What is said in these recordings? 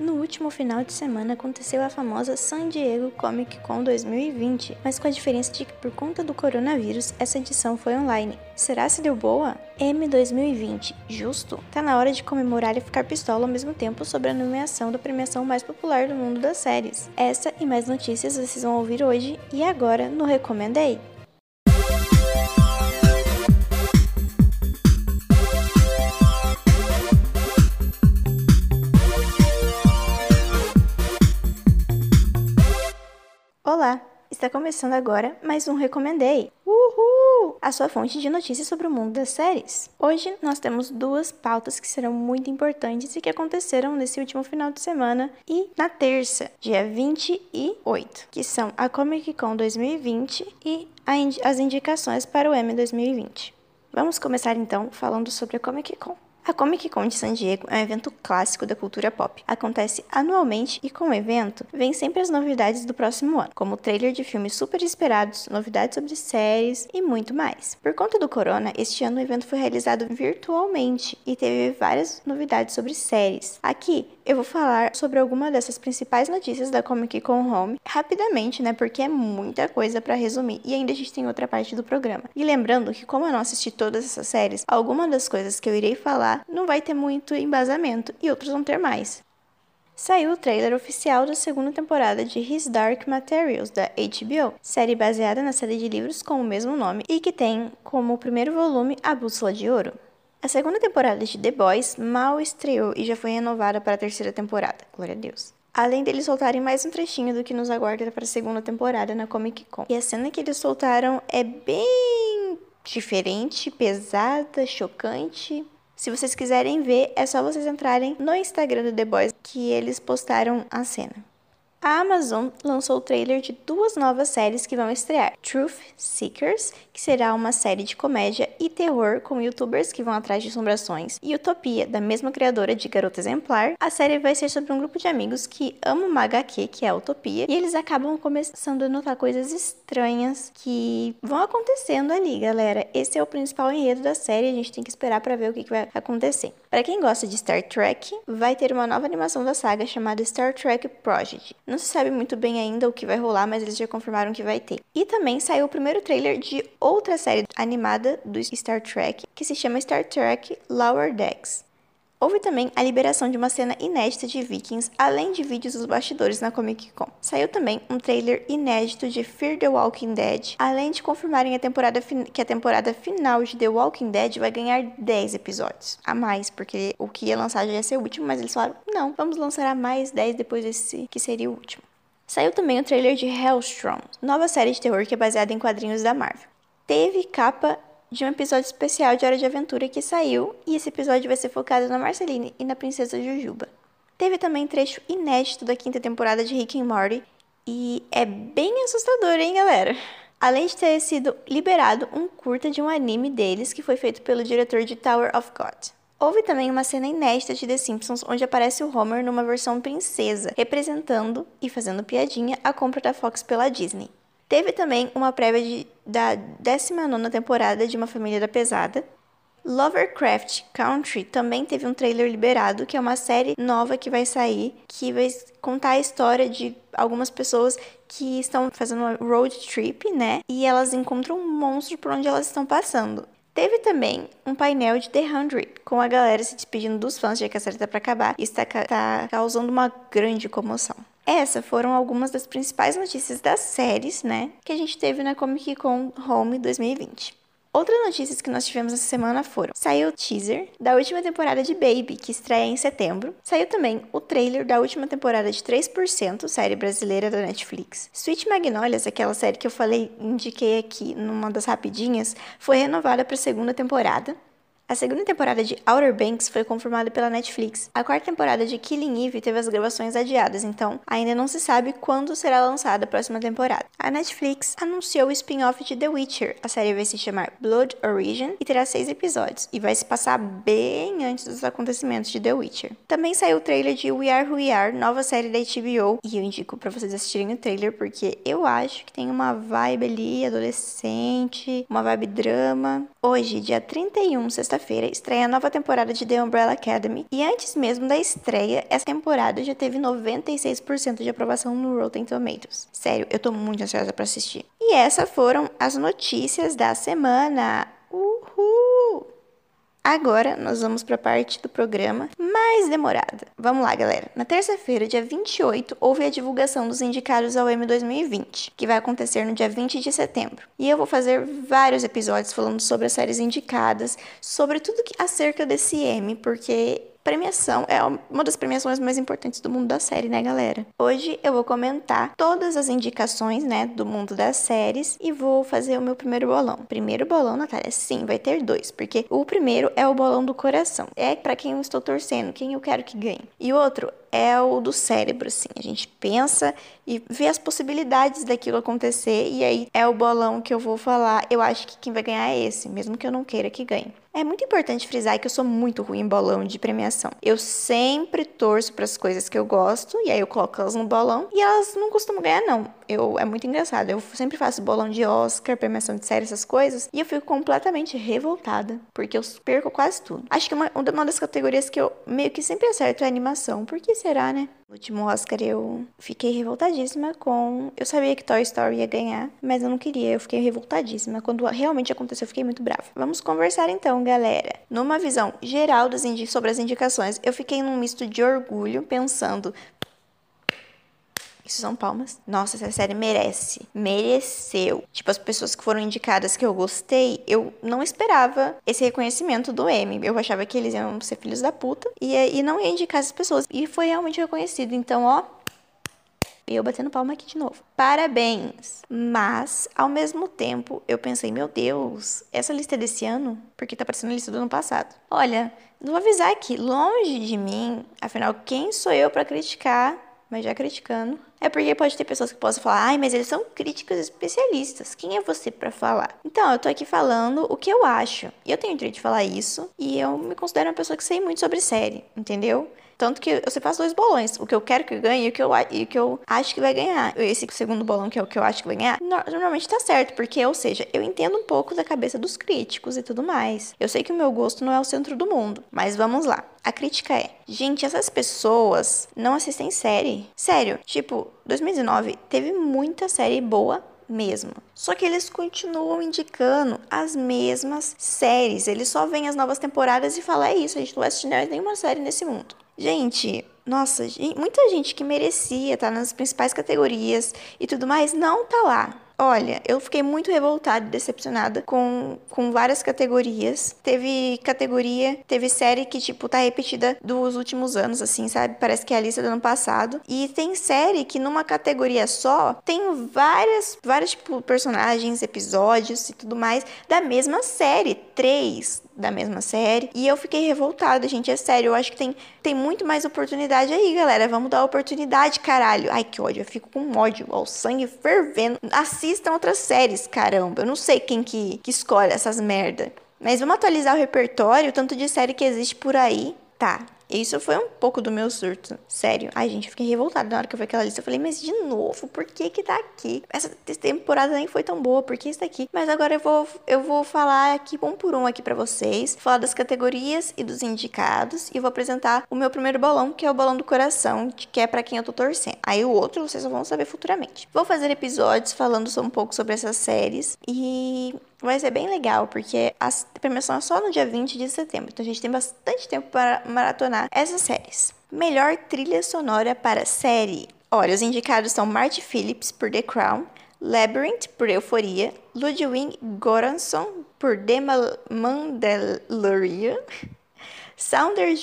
No último final de semana aconteceu a famosa San Diego Comic Con 2020, mas com a diferença de que por conta do coronavírus essa edição foi online. Será se deu boa? M 2020, justo? Tá na hora de comemorar e ficar pistola ao mesmo tempo sobre a nomeação da premiação mais popular do mundo das séries. Essa e mais notícias vocês vão ouvir hoje e agora no Recomendei. Está começando agora mais um Recomendei. Uhul! A sua fonte de notícias sobre o mundo das séries. Hoje nós temos duas pautas que serão muito importantes e que aconteceram nesse último final de semana e na terça, dia 28, que são a Comic Con 2020 e as indicações para o M 2020. Vamos começar então falando sobre a Comic Con. A Comic Con de San Diego é um evento clássico da cultura pop. Acontece anualmente e com o evento vem sempre as novidades do próximo ano, como trailer de filmes super esperados, novidades sobre séries e muito mais. Por conta do corona, este ano o evento foi realizado virtualmente e teve várias novidades sobre séries. Aqui eu vou falar sobre alguma dessas principais notícias da Comic Con Home rapidamente, né? Porque é muita coisa para resumir e ainda a gente tem outra parte do programa. E lembrando que como eu não assisti todas essas séries, alguma das coisas que eu irei falar não vai ter muito embasamento e outras vão ter mais. Saiu o trailer oficial da segunda temporada de His Dark Materials da HBO, série baseada na série de livros com o mesmo nome e que tem como primeiro volume A Bússola de Ouro. A segunda temporada de The Boys mal estreou e já foi renovada para a terceira temporada. Glória a Deus. Além deles soltarem mais um trechinho do que nos aguarda para a segunda temporada na Comic Con. E a cena que eles soltaram é bem diferente, pesada, chocante. Se vocês quiserem ver, é só vocês entrarem no Instagram do The Boys que eles postaram a cena. A Amazon lançou o trailer de duas novas séries que vão estrear: Truth Seekers, que será uma série de comédia e terror com youtubers que vão atrás de assombrações, e Utopia, da mesma criadora de Garota Exemplar. A série vai ser sobre um grupo de amigos que amam uma HQ, que é a Utopia, e eles acabam começando a notar coisas estranhas que vão acontecendo ali, galera. Esse é o principal enredo da série, a gente tem que esperar para ver o que, que vai acontecer. Para quem gosta de Star Trek, vai ter uma nova animação da saga chamada Star Trek Project. Não se sabe muito bem ainda o que vai rolar, mas eles já confirmaram que vai ter. E também saiu o primeiro trailer de outra série animada do Star Trek, que se chama Star Trek Lower Decks. Houve também a liberação de uma cena inédita de Vikings, além de vídeos dos bastidores na Comic Con. Saiu também um trailer inédito de Fear the Walking Dead, além de confirmarem a temporada que a temporada final de The Walking Dead vai ganhar 10 episódios a mais, porque o que ia lançar já ia ser o último, mas eles falaram: não, vamos lançar a mais 10 depois desse que seria o último. Saiu também o trailer de Hellstrom, nova série de terror que é baseada em quadrinhos da Marvel. Teve capa de um episódio especial de Hora de Aventura que saiu, e esse episódio vai ser focado na Marceline e na Princesa Jujuba. Teve também trecho inédito da quinta temporada de Rick and Morty, e é bem assustador, hein, galera? Além de ter sido liberado um curta de um anime deles que foi feito pelo diretor de Tower of God. Houve também uma cena inédita de The Simpsons onde aparece o Homer numa versão princesa, representando e fazendo piadinha a compra da Fox pela Disney. Teve também uma prévia de, da 19 temporada de Uma Família da Pesada. Lovercraft Country também teve um trailer liberado, que é uma série nova que vai sair, que vai contar a história de algumas pessoas que estão fazendo uma road trip, né? E elas encontram um monstro por onde elas estão passando. Teve também um painel de The Hundred, com a galera se despedindo dos fãs, já que a série tá pra acabar, e está tá causando uma grande comoção. Essas foram algumas das principais notícias das séries, né, que a gente teve na Comic Con Home 2020. Outras notícias que nós tivemos essa semana foram: saiu o teaser da última temporada de Baby, que estreia em setembro. Saiu também o trailer da última temporada de 3%, série brasileira da Netflix. Sweet Magnolias, aquela série que eu falei, indiquei aqui numa das rapidinhas, foi renovada para a segunda temporada. A segunda temporada de Outer Banks foi confirmada pela Netflix. A quarta temporada de Killing Eve teve as gravações adiadas, então ainda não se sabe quando será lançada a próxima temporada. A Netflix anunciou o spin-off de The Witcher. A série vai se chamar Blood Origin e terá seis episódios, e vai se passar bem antes dos acontecimentos de The Witcher. Também saiu o trailer de We Are Who We Are, nova série da HBO, e eu indico para vocês assistirem o trailer porque eu acho que tem uma vibe ali adolescente, uma vibe drama. Hoje, dia 31, sexta terça-feira estreia a nova temporada de The Umbrella Academy. E antes mesmo da estreia, essa temporada já teve 96% de aprovação no Rotten Tomatoes. Sério, eu tô muito ansiosa para assistir. E essas foram as notícias da semana. Agora nós vamos para a parte do programa mais demorada. Vamos lá, galera. Na terça-feira, dia 28, houve a divulgação dos indicados ao M 2020, que vai acontecer no dia 20 de setembro. E eu vou fazer vários episódios falando sobre as séries indicadas, sobre tudo que acerca desse M, porque premiação é uma das premiações mais importantes do mundo da série, né, galera? Hoje eu vou comentar todas as indicações, né, do mundo das séries e vou fazer o meu primeiro bolão. Primeiro bolão, Natália, sim, vai ter dois, porque o primeiro é o bolão do coração. É para quem eu estou torcendo, quem eu quero que ganhe. E o outro é o do cérebro, assim. A gente pensa e vê as possibilidades daquilo acontecer e aí é o bolão que eu vou falar. Eu acho que quem vai ganhar é esse, mesmo que eu não queira que ganhe. É muito importante frisar que eu sou muito ruim em bolão de premiação. Eu sempre torço para as coisas que eu gosto e aí eu coloco elas no bolão e elas não costumam ganhar não. Eu é muito engraçado. Eu sempre faço bolão de Oscar, premiação de série, essas coisas e eu fico completamente revoltada porque eu perco quase tudo. Acho que uma, uma das categorias que eu meio que sempre acerto é animação. Por que será, né? No último Oscar eu fiquei revoltadíssima com. Eu sabia que Toy Story ia ganhar, mas eu não queria. Eu fiquei revoltadíssima. Quando realmente aconteceu, eu fiquei muito brava. Vamos conversar então, galera. Numa visão geral das indi... sobre as indicações, eu fiquei num misto de orgulho, pensando. Isso são palmas. Nossa, essa série merece. Mereceu. Tipo, as pessoas que foram indicadas que eu gostei, eu não esperava esse reconhecimento do M. Eu achava que eles iam ser filhos da puta e, e não ia indicar essas pessoas. E foi realmente reconhecido. Então, ó, e eu batendo palma aqui de novo. Parabéns! Mas, ao mesmo tempo, eu pensei, meu Deus, essa lista é desse ano? Porque tá parecendo a lista do ano passado. Olha, vou avisar aqui, longe de mim, afinal, quem sou eu para criticar mas já criticando. É porque pode ter pessoas que possam falar, ai, mas eles são críticos especialistas. Quem é você para falar? Então, eu tô aqui falando o que eu acho. E eu tenho o direito de falar isso. E eu me considero uma pessoa que sei muito sobre série, entendeu? Tanto que eu sempre faço dois bolões. O que eu quero que ganhe e o que eu, e o que eu acho que vai ganhar. Esse segundo bolão, que é o que eu acho que vai ganhar, normalmente tá certo. Porque, ou seja, eu entendo um pouco da cabeça dos críticos e tudo mais. Eu sei que o meu gosto não é o centro do mundo. Mas vamos lá. A crítica é: gente, essas pessoas não assistem série. Sério, tipo, 2019 teve muita série boa mesmo. Só que eles continuam indicando as mesmas séries. Eles só veem as novas temporadas e falam: é isso, a gente não vai assistir nenhuma série nesse mundo. Gente, nossa, muita gente que merecia estar nas principais categorias e tudo mais não tá lá. Olha, eu fiquei muito revoltada e decepcionada com, com várias categorias. Teve categoria, teve série que, tipo, tá repetida dos últimos anos, assim, sabe? Parece que é a lista do ano passado. E tem série que numa categoria só tem várias, vários, tipo, personagens, episódios e tudo mais da mesma série. Três da mesma série. E eu fiquei revoltada, gente. É sério, eu acho que tem, tem muito mais oportunidade aí, galera. Vamos dar oportunidade, caralho. Ai, que ódio. Eu fico com ódio, ó, o sangue fervendo. Assistam outras séries, caramba. Eu não sei quem que, que escolhe essas merda. Mas vamos atualizar o repertório, tanto de série que existe por aí. Tá, isso foi um pouco do meu surto. Sério. Ai, gente, eu fiquei revoltada na hora que eu vi aquela lista. Eu falei, mas de novo, por que que tá aqui? Essa temporada nem foi tão boa, por que isso aqui? Mas agora eu vou, eu vou falar aqui um por um aqui para vocês. Falar das categorias e dos indicados. E vou apresentar o meu primeiro bolão, que é o bolão do coração, que é para quem eu tô torcendo. Aí o outro vocês só vão saber futuramente. Vou fazer episódios falando um pouco sobre essas séries. E vai ser bem legal, porque a premiação é só no dia 20 de setembro. Então a gente tem bastante tempo para maratonar essas séries. Melhor trilha sonora para série. Olha, os indicados são Marty Phillips por The Crown, Labyrinth por Euforia, Ludwig Göransson por The Mandalorian, Saunders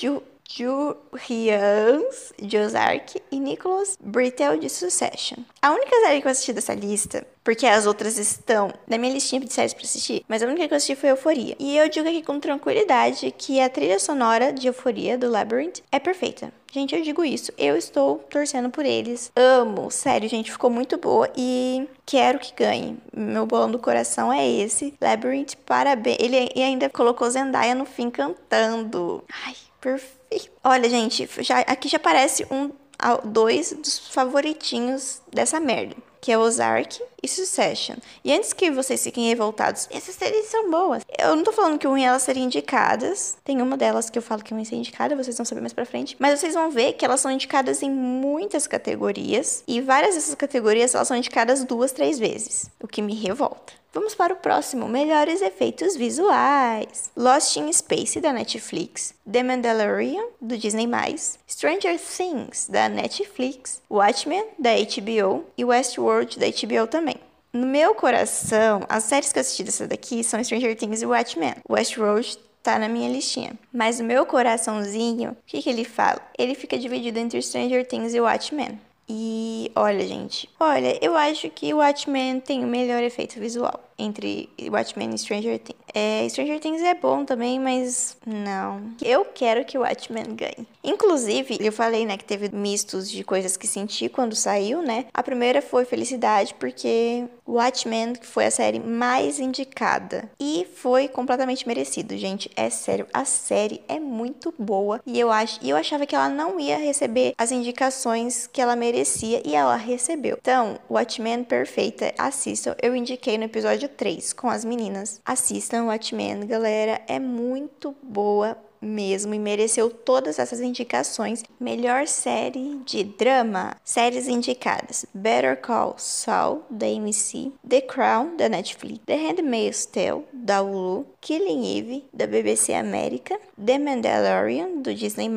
Jurians de Ozark e Nicholas Britell de Succession. A única série que eu assisti dessa lista, porque as outras estão na minha listinha de séries para assistir, mas a única que eu assisti foi Euforia. E eu digo aqui com tranquilidade que a trilha sonora de Euforia, do Labyrinth, é perfeita. Gente, eu digo isso. Eu estou torcendo por eles. Amo. Sério, gente, ficou muito boa e quero que ganhe. Meu bolão do coração é esse. Labyrinth, parabéns. Ele ainda colocou Zendaya no fim cantando. Ai, perfeito. Olha, gente, já, aqui já parece um dois dos favoritinhos dessa merda. que é Ozark e Succession. E antes que vocês fiquem revoltados, essas séries são boas. Eu não tô falando que ruim elas serem indicadas. Tem uma delas que eu falo que ruim ser indicada, vocês vão saber mais pra frente. Mas vocês vão ver que elas são indicadas em muitas categorias. E várias dessas categorias elas são indicadas duas, três vezes. O que me revolta. Vamos para o próximo, melhores efeitos visuais. Lost in Space da Netflix, The Mandalorian do Disney+, Stranger Things da Netflix, Watchmen da HBO e Westworld da HBO também. No meu coração, as séries que eu assisti dessa daqui são Stranger Things e Watchmen. Westworld tá na minha listinha. Mas o meu coraçãozinho, o que, que ele fala? Ele fica dividido entre Stranger Things e Watchmen. E olha, gente, olha, eu acho que o Watchmen tem o melhor efeito visual entre Watchmen e Stranger Things. É, Stranger Things é bom também, mas não. Eu quero que Watchmen ganhe. Inclusive, eu falei, né, que teve mistos de coisas que senti quando saiu, né? A primeira foi felicidade, porque Watchmen foi a série mais indicada. E foi completamente merecido, gente. É sério, a série é muito boa. E eu, acho, e eu achava que ela não ia receber as indicações que ela merecia, e ela recebeu. Então, Watchmen perfeita, assistam. Eu indiquei no episódio episódio 3 com as meninas. Assistam Watchmen, galera, é muito boa mesmo e mereceu todas essas indicações. Melhor série de drama. Séries indicadas: Better Call Saul da AMC, The Crown da Netflix, The Handmaid's Tale da Hulu, Killing Eve da BBC América, The Mandalorian do Disney+,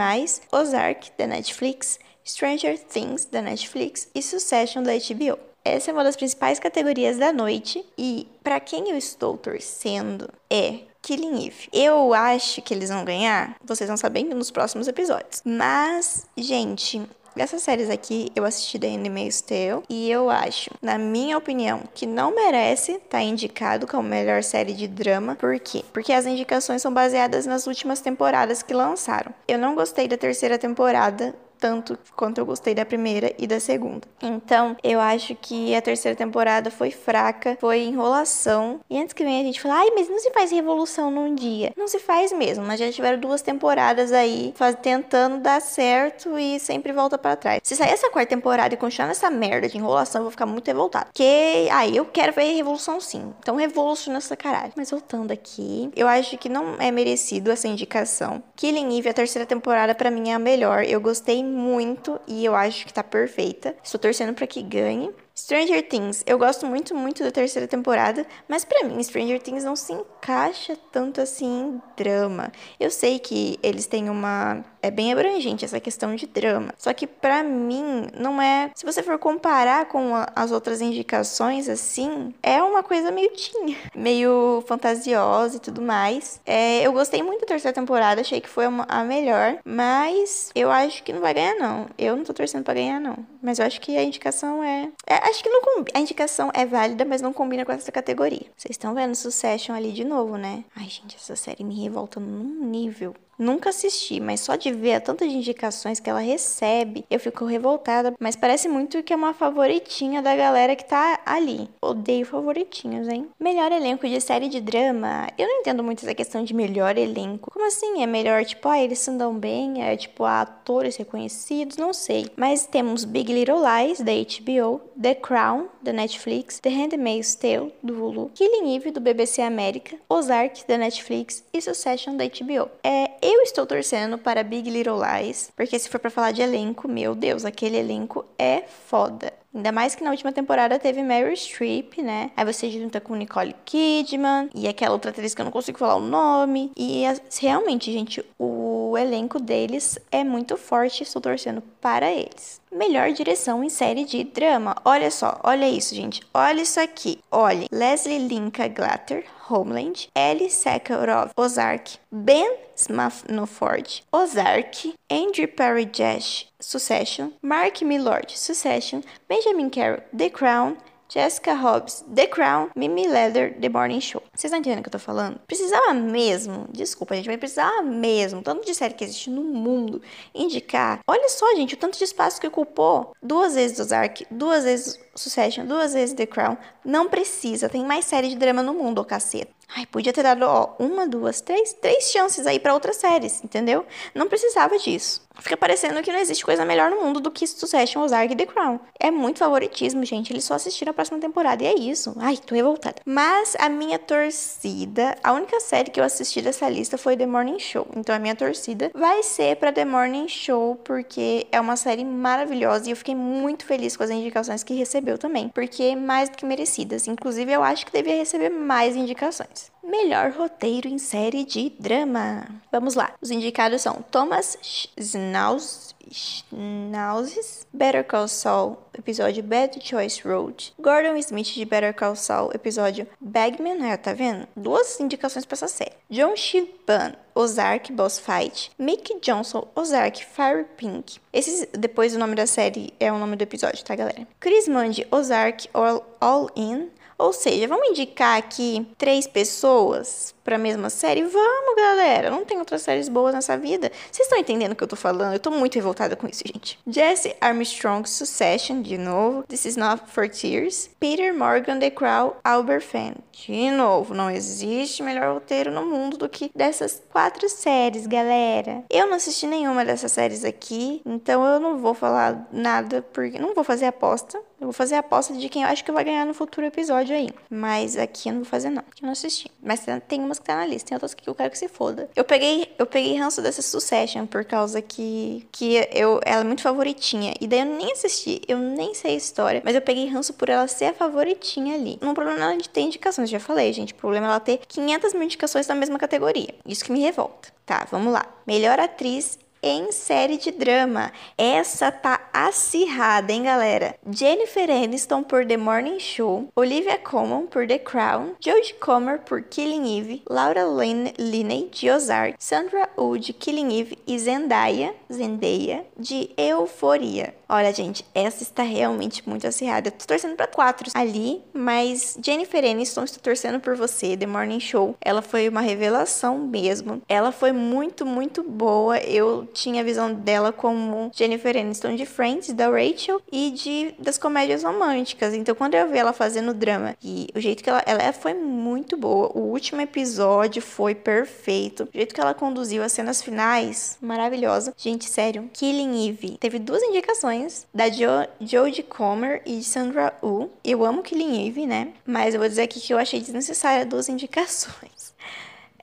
Ozark da Netflix, Stranger Things da Netflix e Succession da HBO. Essa é uma das principais categorias da noite e para quem eu estou torcendo é Killing Eve. Eu acho que eles vão ganhar, vocês vão saber nos próximos episódios. Mas, gente, essas séries aqui eu assisti da Handmaid's Tale e eu acho, na minha opinião, que não merece estar tá indicado como melhor série de drama. Por quê? Porque as indicações são baseadas nas últimas temporadas que lançaram. Eu não gostei da terceira temporada tanto quanto eu gostei da primeira e da segunda. Então, eu acho que a terceira temporada foi fraca, foi enrolação. E antes que venha a gente falar, ai, mas não se faz revolução num dia. Não se faz mesmo, mas já tiveram duas temporadas aí faz, tentando dar certo e sempre volta para trás. Se sair essa quarta temporada e continuar nessa merda de enrolação, eu vou ficar muito revoltada. Porque, aí, eu quero ver revolução sim. Então, revoluciona essa caralho. Mas voltando aqui, eu acho que não é merecido essa indicação. Killing Eve, a terceira temporada, para mim é a melhor. Eu gostei muito e eu acho que tá perfeita. Estou torcendo para que ganhe. Stranger Things, eu gosto muito, muito da terceira temporada, mas para mim Stranger Things não se encaixa tanto assim em drama. Eu sei que eles têm uma é bem abrangente essa questão de drama. Só que para mim não é, se você for comparar com a, as outras indicações assim, é uma coisa meio tinha, meio fantasiosa e tudo mais. É, eu gostei muito da terceira temporada, achei que foi uma, a melhor, mas eu acho que não vai ganhar não. Eu não tô torcendo para ganhar não, mas eu acho que a indicação é, é acho que não a indicação é válida, mas não combina com essa categoria. Vocês estão vendo Succession ali de novo, né? Ai, gente, essa série me revolta num nível Nunca assisti, mas só de ver a tantas indicações que ela recebe, eu fico revoltada. Mas parece muito que é uma favoritinha da galera que tá ali. Odeio favoritinhos, hein? Melhor elenco de série de drama. Eu não entendo muito essa questão de melhor elenco. Como assim? É melhor, tipo, ah, eles andam bem? É tipo, ah, atores reconhecidos? Não sei. Mas temos Big Little Lies, da HBO, The Crown, da Netflix, The Handmaid's Tale, do Hulu, Killing Eve, do BBC América, Ozark, da Netflix e Succession, da HBO. É, eu estou torcendo para Big Little Lies, porque se for para falar de elenco, meu Deus, aquele elenco é foda. Ainda mais que na última temporada teve Meryl Streep, né? Aí você junta com Nicole Kidman e aquela outra atriz que eu não consigo falar o nome. E realmente, gente, o elenco deles é muito forte. Estou torcendo para eles. Melhor direção em série de drama. Olha só, olha isso, gente. Olha isso aqui. Olha, Leslie Linka Glatter, Homeland, Ellie Sakharov, Ozark, Ben Smanford, Ozark, Andrew Perry Jash, Succession, Mark Millard, Succession, Benjamin Carroll, The Crown, Jessica Hobbs, The Crown, Mimi Leather, The Morning Show. Vocês estão entendendo o que eu tô falando? Precisava mesmo, desculpa, gente, mas precisava mesmo, tanto de série que existe no mundo, indicar. Olha só, gente, o tanto de espaço que ocupou. Duas vezes Ozark, duas vezes Succession, duas vezes The Crown. Não precisa, tem mais série de drama no mundo, ô caceta. Ai, podia ter dado, ó, uma, duas, três, três chances aí para outras séries, entendeu? Não precisava disso. Fica parecendo que não existe coisa melhor no mundo do que Succession, Ozark e The Crown. É muito favoritismo, gente. Eles só assistiram a próxima temporada e é isso. Ai, tô revoltada. Mas a minha torcida, a única série que eu assisti dessa lista foi The Morning Show. Então a minha torcida vai ser para The Morning Show porque é uma série maravilhosa e eu fiquei muito feliz com as indicações que recebeu também, porque mais do que merecidas. Inclusive eu acho que devia receber mais indicações. Melhor roteiro em série de drama. Vamos lá. Os indicados são Thomas Schnauz, Schnauzes, Better Call Saul, episódio Bad Choice Road, Gordon Smith de Better Call Saul, episódio Bagman, é, tá vendo? Duas indicações para essa série. John Shiban, Ozark Boss Fight, Mick Johnson, Ozark Fire Pink. Esses, depois o nome da série é o nome do episódio, tá, galera? Chris Mundy, Ozark All, All In, ou seja, vamos indicar aqui três pessoas para a mesma série? Vamos, galera. Não tem outras séries boas nessa vida. Vocês estão entendendo o que eu tô falando? Eu tô muito revoltada com isso, gente. Jesse Armstrong, Succession, de novo. This is Not for Tears. Peter Morgan, The Crown, Albert Fan. De novo, não existe melhor roteiro no mundo do que dessas quatro séries, galera. Eu não assisti nenhuma dessas séries aqui, então eu não vou falar nada, porque não vou fazer aposta. Eu vou fazer aposta de quem eu acho que vai ganhar no futuro episódio aí. Mas aqui eu não vou fazer, não. Eu não assisti. Mas tem que tá na lista, tem outras que eu quero que se foda. Eu peguei, eu peguei ranço dessa Succession por causa que, que eu, ela é muito favoritinha. E daí eu nem assisti, eu nem sei a história. Mas eu peguei ranço por ela ser a favoritinha ali. Não problema ela de ter indicações, já falei, gente. O problema é ela ter 500 mil indicações na mesma categoria. Isso que me revolta. Tá, vamos lá. Melhor atriz em série de drama. Essa tá acirrada, hein, galera? Jennifer Aniston por The Morning Show, Olivia Colman por The Crown, Jodie Comer por Killing Eve, Laura Linney de Ozark, Sandra Oh de Killing Eve e Zendaya, Zendaya de Euforia. Olha, gente, essa está realmente muito acirrada. Eu tô torcendo para quatro ali, mas Jennifer Aniston, estou torcendo por você. The Morning Show, ela foi uma revelação mesmo. Ela foi muito, muito boa. Eu tinha a visão dela como Jennifer Aniston de Friends, da Rachel e de das comédias românticas. Então, quando eu vi ela fazendo drama e o jeito que ela, ela foi muito boa. O último episódio foi perfeito. O jeito que ela conduziu as cenas finais, maravilhosa. Gente, sério, Killing Eve teve duas indicações da jo, Jodie Comer e Sandra Uh. Eu amo Killing Eve, né? Mas eu vou dizer aqui que eu achei desnecessária duas indicações.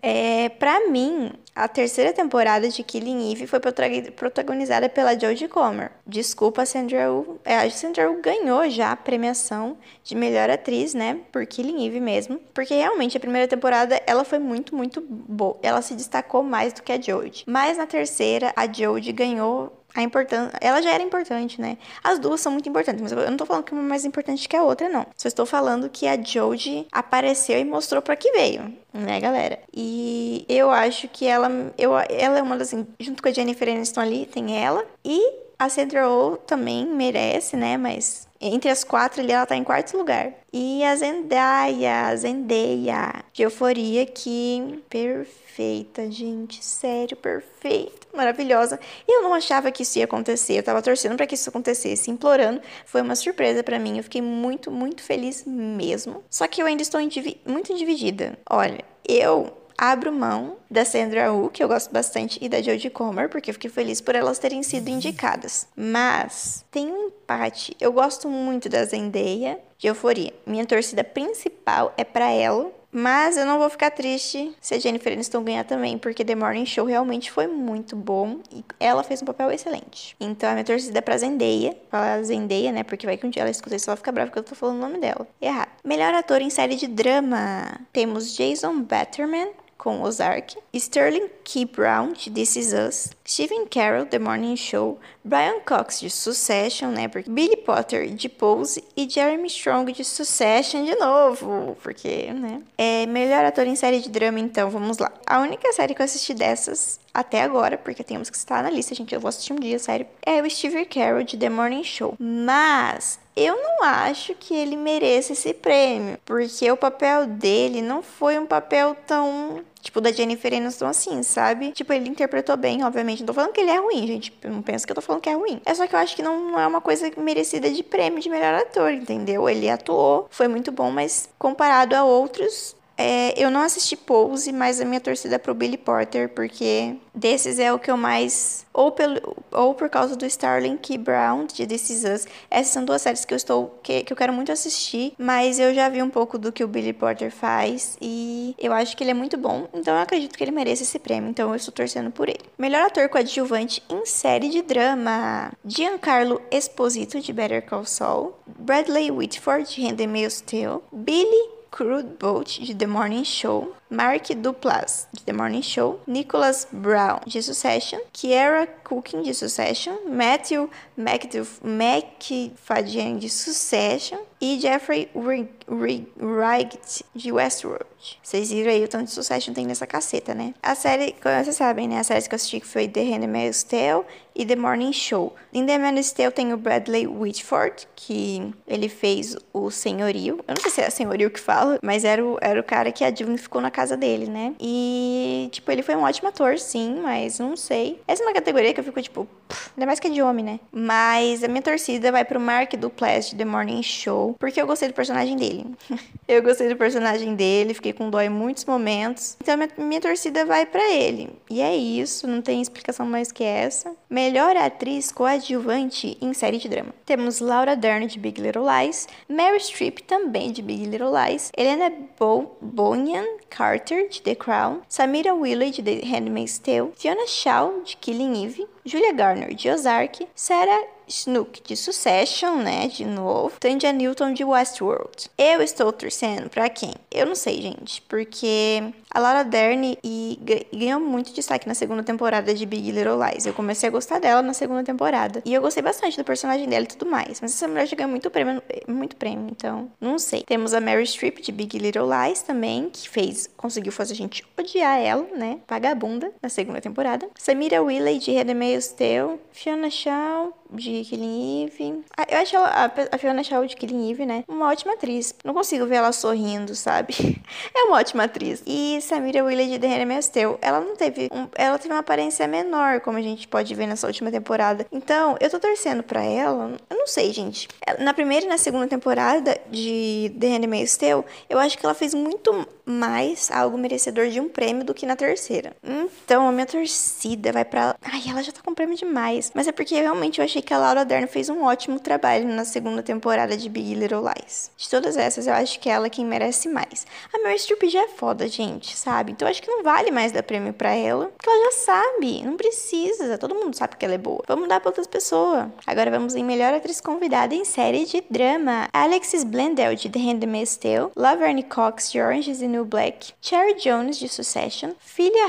É, para mim, a terceira temporada de Killing Eve foi protagonizada pela Jodie Comer. Desculpa, Sandra Oh. É, a Sandra Oh ganhou já a premiação de melhor atriz, né? Por Killing Eve mesmo. Porque realmente a primeira temporada ela foi muito, muito boa. Ela se destacou mais do que a Jodie. Mas na terceira, a Jodie ganhou a importância. Ela já era importante, né? As duas são muito importantes, mas eu não tô falando que uma é mais importante que a outra, não. Só estou falando que a Jodie apareceu e mostrou para que veio, né, galera? E eu acho que ela, eu, ela é uma das. Junto com a Jennifer Aniston ali, tem ela. E a Sandra Oh também merece, né? Mas entre as quatro ali, ela tá em quarto lugar. E a Zendaya, Zendaya, de Euforia, que perfeita, gente. Sério, perfeita, maravilhosa. E eu não achava que isso ia acontecer. Eu tava torcendo para que isso acontecesse, implorando. Foi uma surpresa para mim. Eu fiquei muito, muito feliz mesmo. Só que eu ainda estou muito dividida. Olha, eu abro mão da Sandra Oh, que eu gosto bastante, e da Jodie Comer, porque eu fiquei feliz por elas terem sido indicadas. Mas tem um empate. Eu gosto muito da Zendaya de Euforia. Minha torcida principal é para ela, mas eu não vou ficar triste se a Jennifer Aniston ganhar também, porque The Morning Show realmente foi muito bom e ela fez um papel excelente. Então a minha torcida é pra Zendaya, fala Zendaya, né? Porque vai que um dia ela escuta isso, ela fica brava porque eu tô falando o nome dela. Errado. Melhor ator em série de drama. Temos Jason Batterman, com Ozark, Sterling K. Brown, de This Is Us, Stephen Carroll, The Morning Show, Brian Cox, de Succession, né, porque Billy Potter, de Pose, e Jeremy Strong, de Succession, de novo, porque, né. É melhor ator em série de drama, então, vamos lá. A única série que eu assisti dessas até agora, porque temos que estar na lista, gente, eu vou assistir um dia, sério, é o Stephen Carroll, de The Morning Show. Mas eu não acho que ele mereça esse prêmio, porque o papel dele não foi um papel tão Tipo, da Jennifer Aniston, assim, sabe? Tipo, ele interpretou bem, obviamente. Não tô falando que ele é ruim, gente. Eu não penso que eu tô falando que é ruim. É só que eu acho que não, não é uma coisa merecida de prêmio de melhor ator, entendeu? Ele atuou, foi muito bom, mas comparado a outros, é, eu não assisti Pose, mas a minha torcida é pro Billy Porter, porque desses é o que eu mais. Ou, pelo, ou por causa do Starling Key Brown, de This Is Us. Essas são duas séries que eu estou. Que, que eu quero muito assistir, mas eu já vi um pouco do que o Billy Porter faz e eu acho que ele é muito bom, então eu acredito que ele merece esse prêmio, então eu estou torcendo por ele. Melhor ator coadjuvante em série de drama: Giancarlo Esposito, de Better Call Saul, Bradley Whitford, de Handmaid's Tale, Billy Crude Boat, de The Morning Show, Mark Duplass, de The Morning Show, Nicholas Brown, de Succession, Kiera Cooking, de Succession, Matthew McFadden, de Succession, e Jeffrey Wright, de Westworld. Vocês viram aí o tanto de Succession tem nessa caceta, né? A série, como vocês sabem, né? A série que eu assisti foi The Handmaid's Tale e The Morning Show. Em The Handmaid's Tale tem o Bradley Whitford, que ele fez o Senhorio. Eu não sei se é Senhorio que fala, mas era o, era o cara que a Disney ficou na casa dele, né? E, tipo, ele foi um ótimo ator, sim, mas não sei. Essa é uma categoria que eu fico, tipo, pff, ainda mais que é de homem, né? Mas a minha torcida vai pro Mark Duplass de The Morning Show, porque eu gostei do personagem dele. eu gostei do personagem dele, fiquei com dó em muitos momentos. Então minha, minha torcida vai para ele. E é isso, não tem explicação mais que essa. Melhor atriz coadjuvante em série de drama. Temos Laura Dern de Big Little Lies, Mary Streep também de Big Little Lies, Helena Bo Bonham Carter, de The Crown, Samira Willey, de The Handmaid's Tale, Fiona Shaw, de Killing Eve, Julia Garner, de Ozark, Sarah Snook de Succession, né? De novo. Tandia Newton de Westworld. Eu estou torcendo pra quem? Eu não sei, gente. Porque a Laura Dern e ganhou muito destaque na segunda temporada de Big Little Lies. Eu comecei a gostar dela na segunda temporada. E eu gostei bastante do personagem dela e tudo mais. Mas essa mulher já ganhou muito prêmio, muito prêmio, então não sei. Temos a Mary Streep de Big Little Lies também, que fez, conseguiu fazer a gente odiar ela, né? Vagabunda na segunda temporada. Samira Willey de Handmaid's Tale, Fiona Shaw de Killing Eve. Ah, eu acho ela, a Fiona Shaw de Killing Eve, né? Uma ótima atriz. Não consigo ver ela sorrindo, sabe? é uma ótima atriz. E Samira Willey de The Handmaid's Tale, ela não teve... Um, ela teve uma aparência menor, como a gente pode ver nessa última temporada. Então, eu tô torcendo pra ela. Eu não sei, gente. Na primeira e na segunda temporada de The Handmaid's Tale, eu acho que ela fez muito mais algo merecedor de um prêmio do que na terceira. Então, a minha torcida vai pra... Ai, ela já tá com prêmio demais. Mas é porque realmente eu achei que a Laura Dern fez um ótimo trabalho na segunda temporada de Big Little Lies. De todas essas, eu acho que é ela quem merece mais. A Meryl Streep já é foda, gente, sabe? Então, acho que não vale mais dar prêmio pra ela. Porque ela já sabe. Não precisa. Todo mundo sabe que ela é boa. Vamos dar pra outras pessoas. Agora vamos em melhor atriz convidada em série de drama. Alexis Blendell, de The Handmaid's Tale. Laverne Cox, de Orange is the New Black, Cherry Jones de Succession, Filia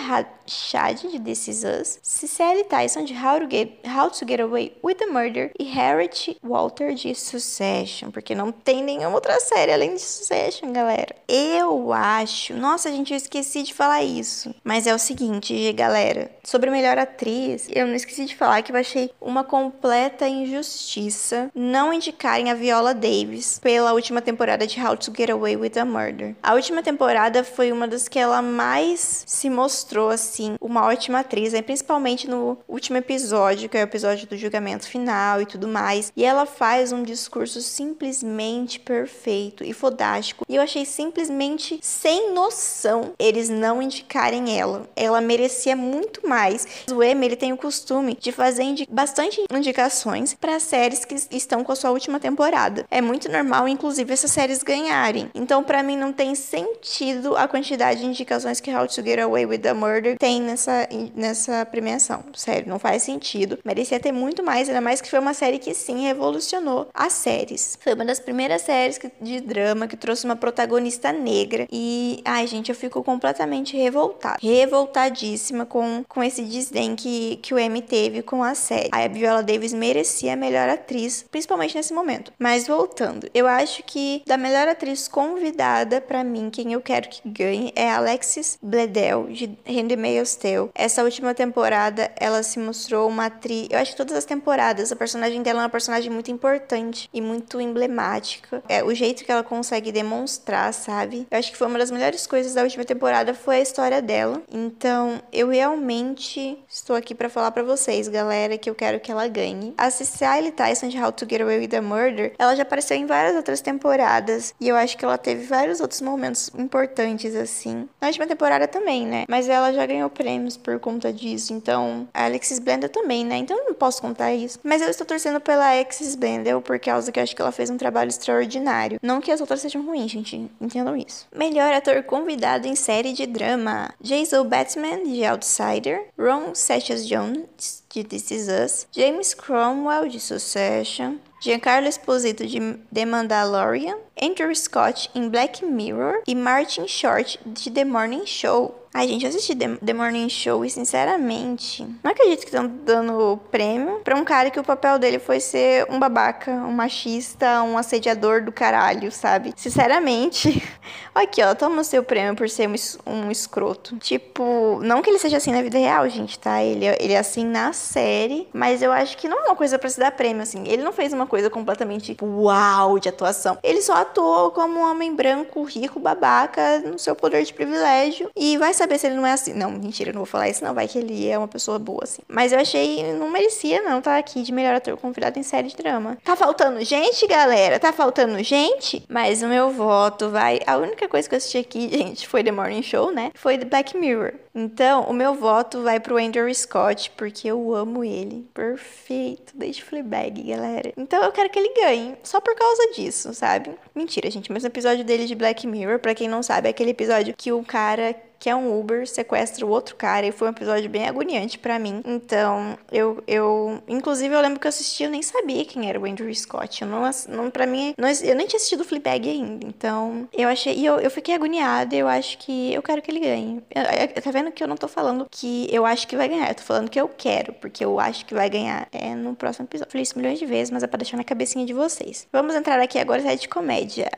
Shad de This Is Us, Cicely Tyson de How to, Get, How to Get Away with the Murder e Harriet Walter de Succession, porque não tem nenhuma outra série além de Succession, galera. Eu acho, nossa, gente, eu esqueci de falar isso, mas é o seguinte, galera, sobre melhor atriz, eu não esqueci de falar que eu achei uma completa injustiça não indicarem a Viola Davis pela última temporada de How to Get Away with a Murder. A última temporada foi uma das que ela mais se mostrou assim, uma ótima atriz, né? principalmente no último episódio, que é o episódio do julgamento final e tudo mais. E ela faz um discurso simplesmente perfeito e fodástico. E eu achei simplesmente sem noção eles não indicarem ela. Ela merecia muito mais. O Emmy ele tem o costume de fazer indi bastante indicações para séries que estão com a sua última temporada. É muito normal, inclusive, essas séries ganharem. Então, para mim, não tem sentido a quantidade de indicações que How to Get Away with the Murder tem nessa, nessa premiação. Sério, não faz sentido. Merecia ter muito mais, ainda mais que foi uma série que sim revolucionou as séries. Foi uma das primeiras séries de drama que trouxe uma protagonista negra. E, ai, gente, eu fico completamente revoltada. Revoltadíssima com, com esse desdém que, que o M teve com a série. A Viola Davis merecia a melhor atriz, principalmente nesse momento. Mas voltando, eu acho que da melhor atriz convidada, para mim, quem eu quero que ganhe é Alexis Bledel, de Handmaid's Tale. Essa última temporada, ela se mostrou uma atriz. Eu acho que todas as temporadas, a personagem dela é uma personagem muito importante e muito emblemática. É o jeito que ela consegue demonstrar, sabe? Eu acho que foi uma das melhores coisas da última temporada foi a história dela. Então, eu realmente estou aqui para falar para vocês, galera, que eu quero que ela ganhe. A Cecily Tyson de How to Get Away with the Murder, ela já apareceu em várias outras temporadas e eu acho que ela teve vários outros momentos importantes assim. Na última temporada também, né? Mas ela já ganhou prêmios por conta disso. Então, a Alexis Blender também, né? Então eu não posso contar isso. Mas eu estou torcendo pela Alexis Blender por causa que eu acho que ela fez um trabalho extraordinário. Não que as outras sejam ruins, gente. Entendam isso. Melhor ator convidado em série de drama: Jason Batman de Outsider, Ron Sessions Jones de This Is Us, James Cromwell de Succession, Giancarlo Esposito de The Mandalorian, Andrew Scott em Black Mirror e Martin Short de The Morning Show. Ai, gente, eu assisti The, Morning Show e, sinceramente, não acredito que estão dando prêmio pra um cara que o papel dele foi ser um babaca, um machista, um assediador do caralho, sabe? Sinceramente, aqui, ó, toma o seu prêmio por ser um, um escroto. Tipo, não que ele seja assim na vida real, gente, tá? Ele, ele é assim na série, mas eu acho que não é uma coisa para se dar prêmio, assim. Ele não fez uma coisa completamente uau de atuação. Ele só atuou como um homem branco, rico, babaca, no seu poder de privilégio e vai saber se ele não é assim. Não, mentira, eu não vou falar isso, não. Vai que ele é uma pessoa boa, assim. Mas eu achei, não merecia, não, tá aqui de melhor ator convidado em série de drama. Tá faltando gente, galera? Tá faltando gente? Mas o meu voto vai. A única coisa que eu assisti aqui, gente, foi The Morning Show, né? Foi The Black Mirror. Então, o meu voto vai pro Andrew Scott, porque eu amo ele. Perfeito. Desde Fleabag, galera. Então, eu quero que ele ganhe. Só por causa disso, sabe? Mentira, gente. Mas o episódio dele de Black Mirror, pra quem não sabe, é aquele episódio que o cara que é um Uber, sequestra o outro cara e foi um episódio bem agoniante para mim. Então, eu, eu. Inclusive, eu lembro que eu assisti, eu nem sabia quem era o Andrew Scott. Eu não, não pra mim, não, eu nem tinha assistido o Fleabag ainda. Então, eu achei. E eu, eu fiquei agoniada. Eu acho que eu quero que ele ganhe. Eu, eu, tá vendo que eu não tô falando que eu acho que vai ganhar. Eu tô falando que eu quero, porque eu acho que vai ganhar. É no próximo episódio. Falei isso milhões de vezes, mas é pra deixar na cabecinha de vocês. Vamos entrar aqui agora série de comédia.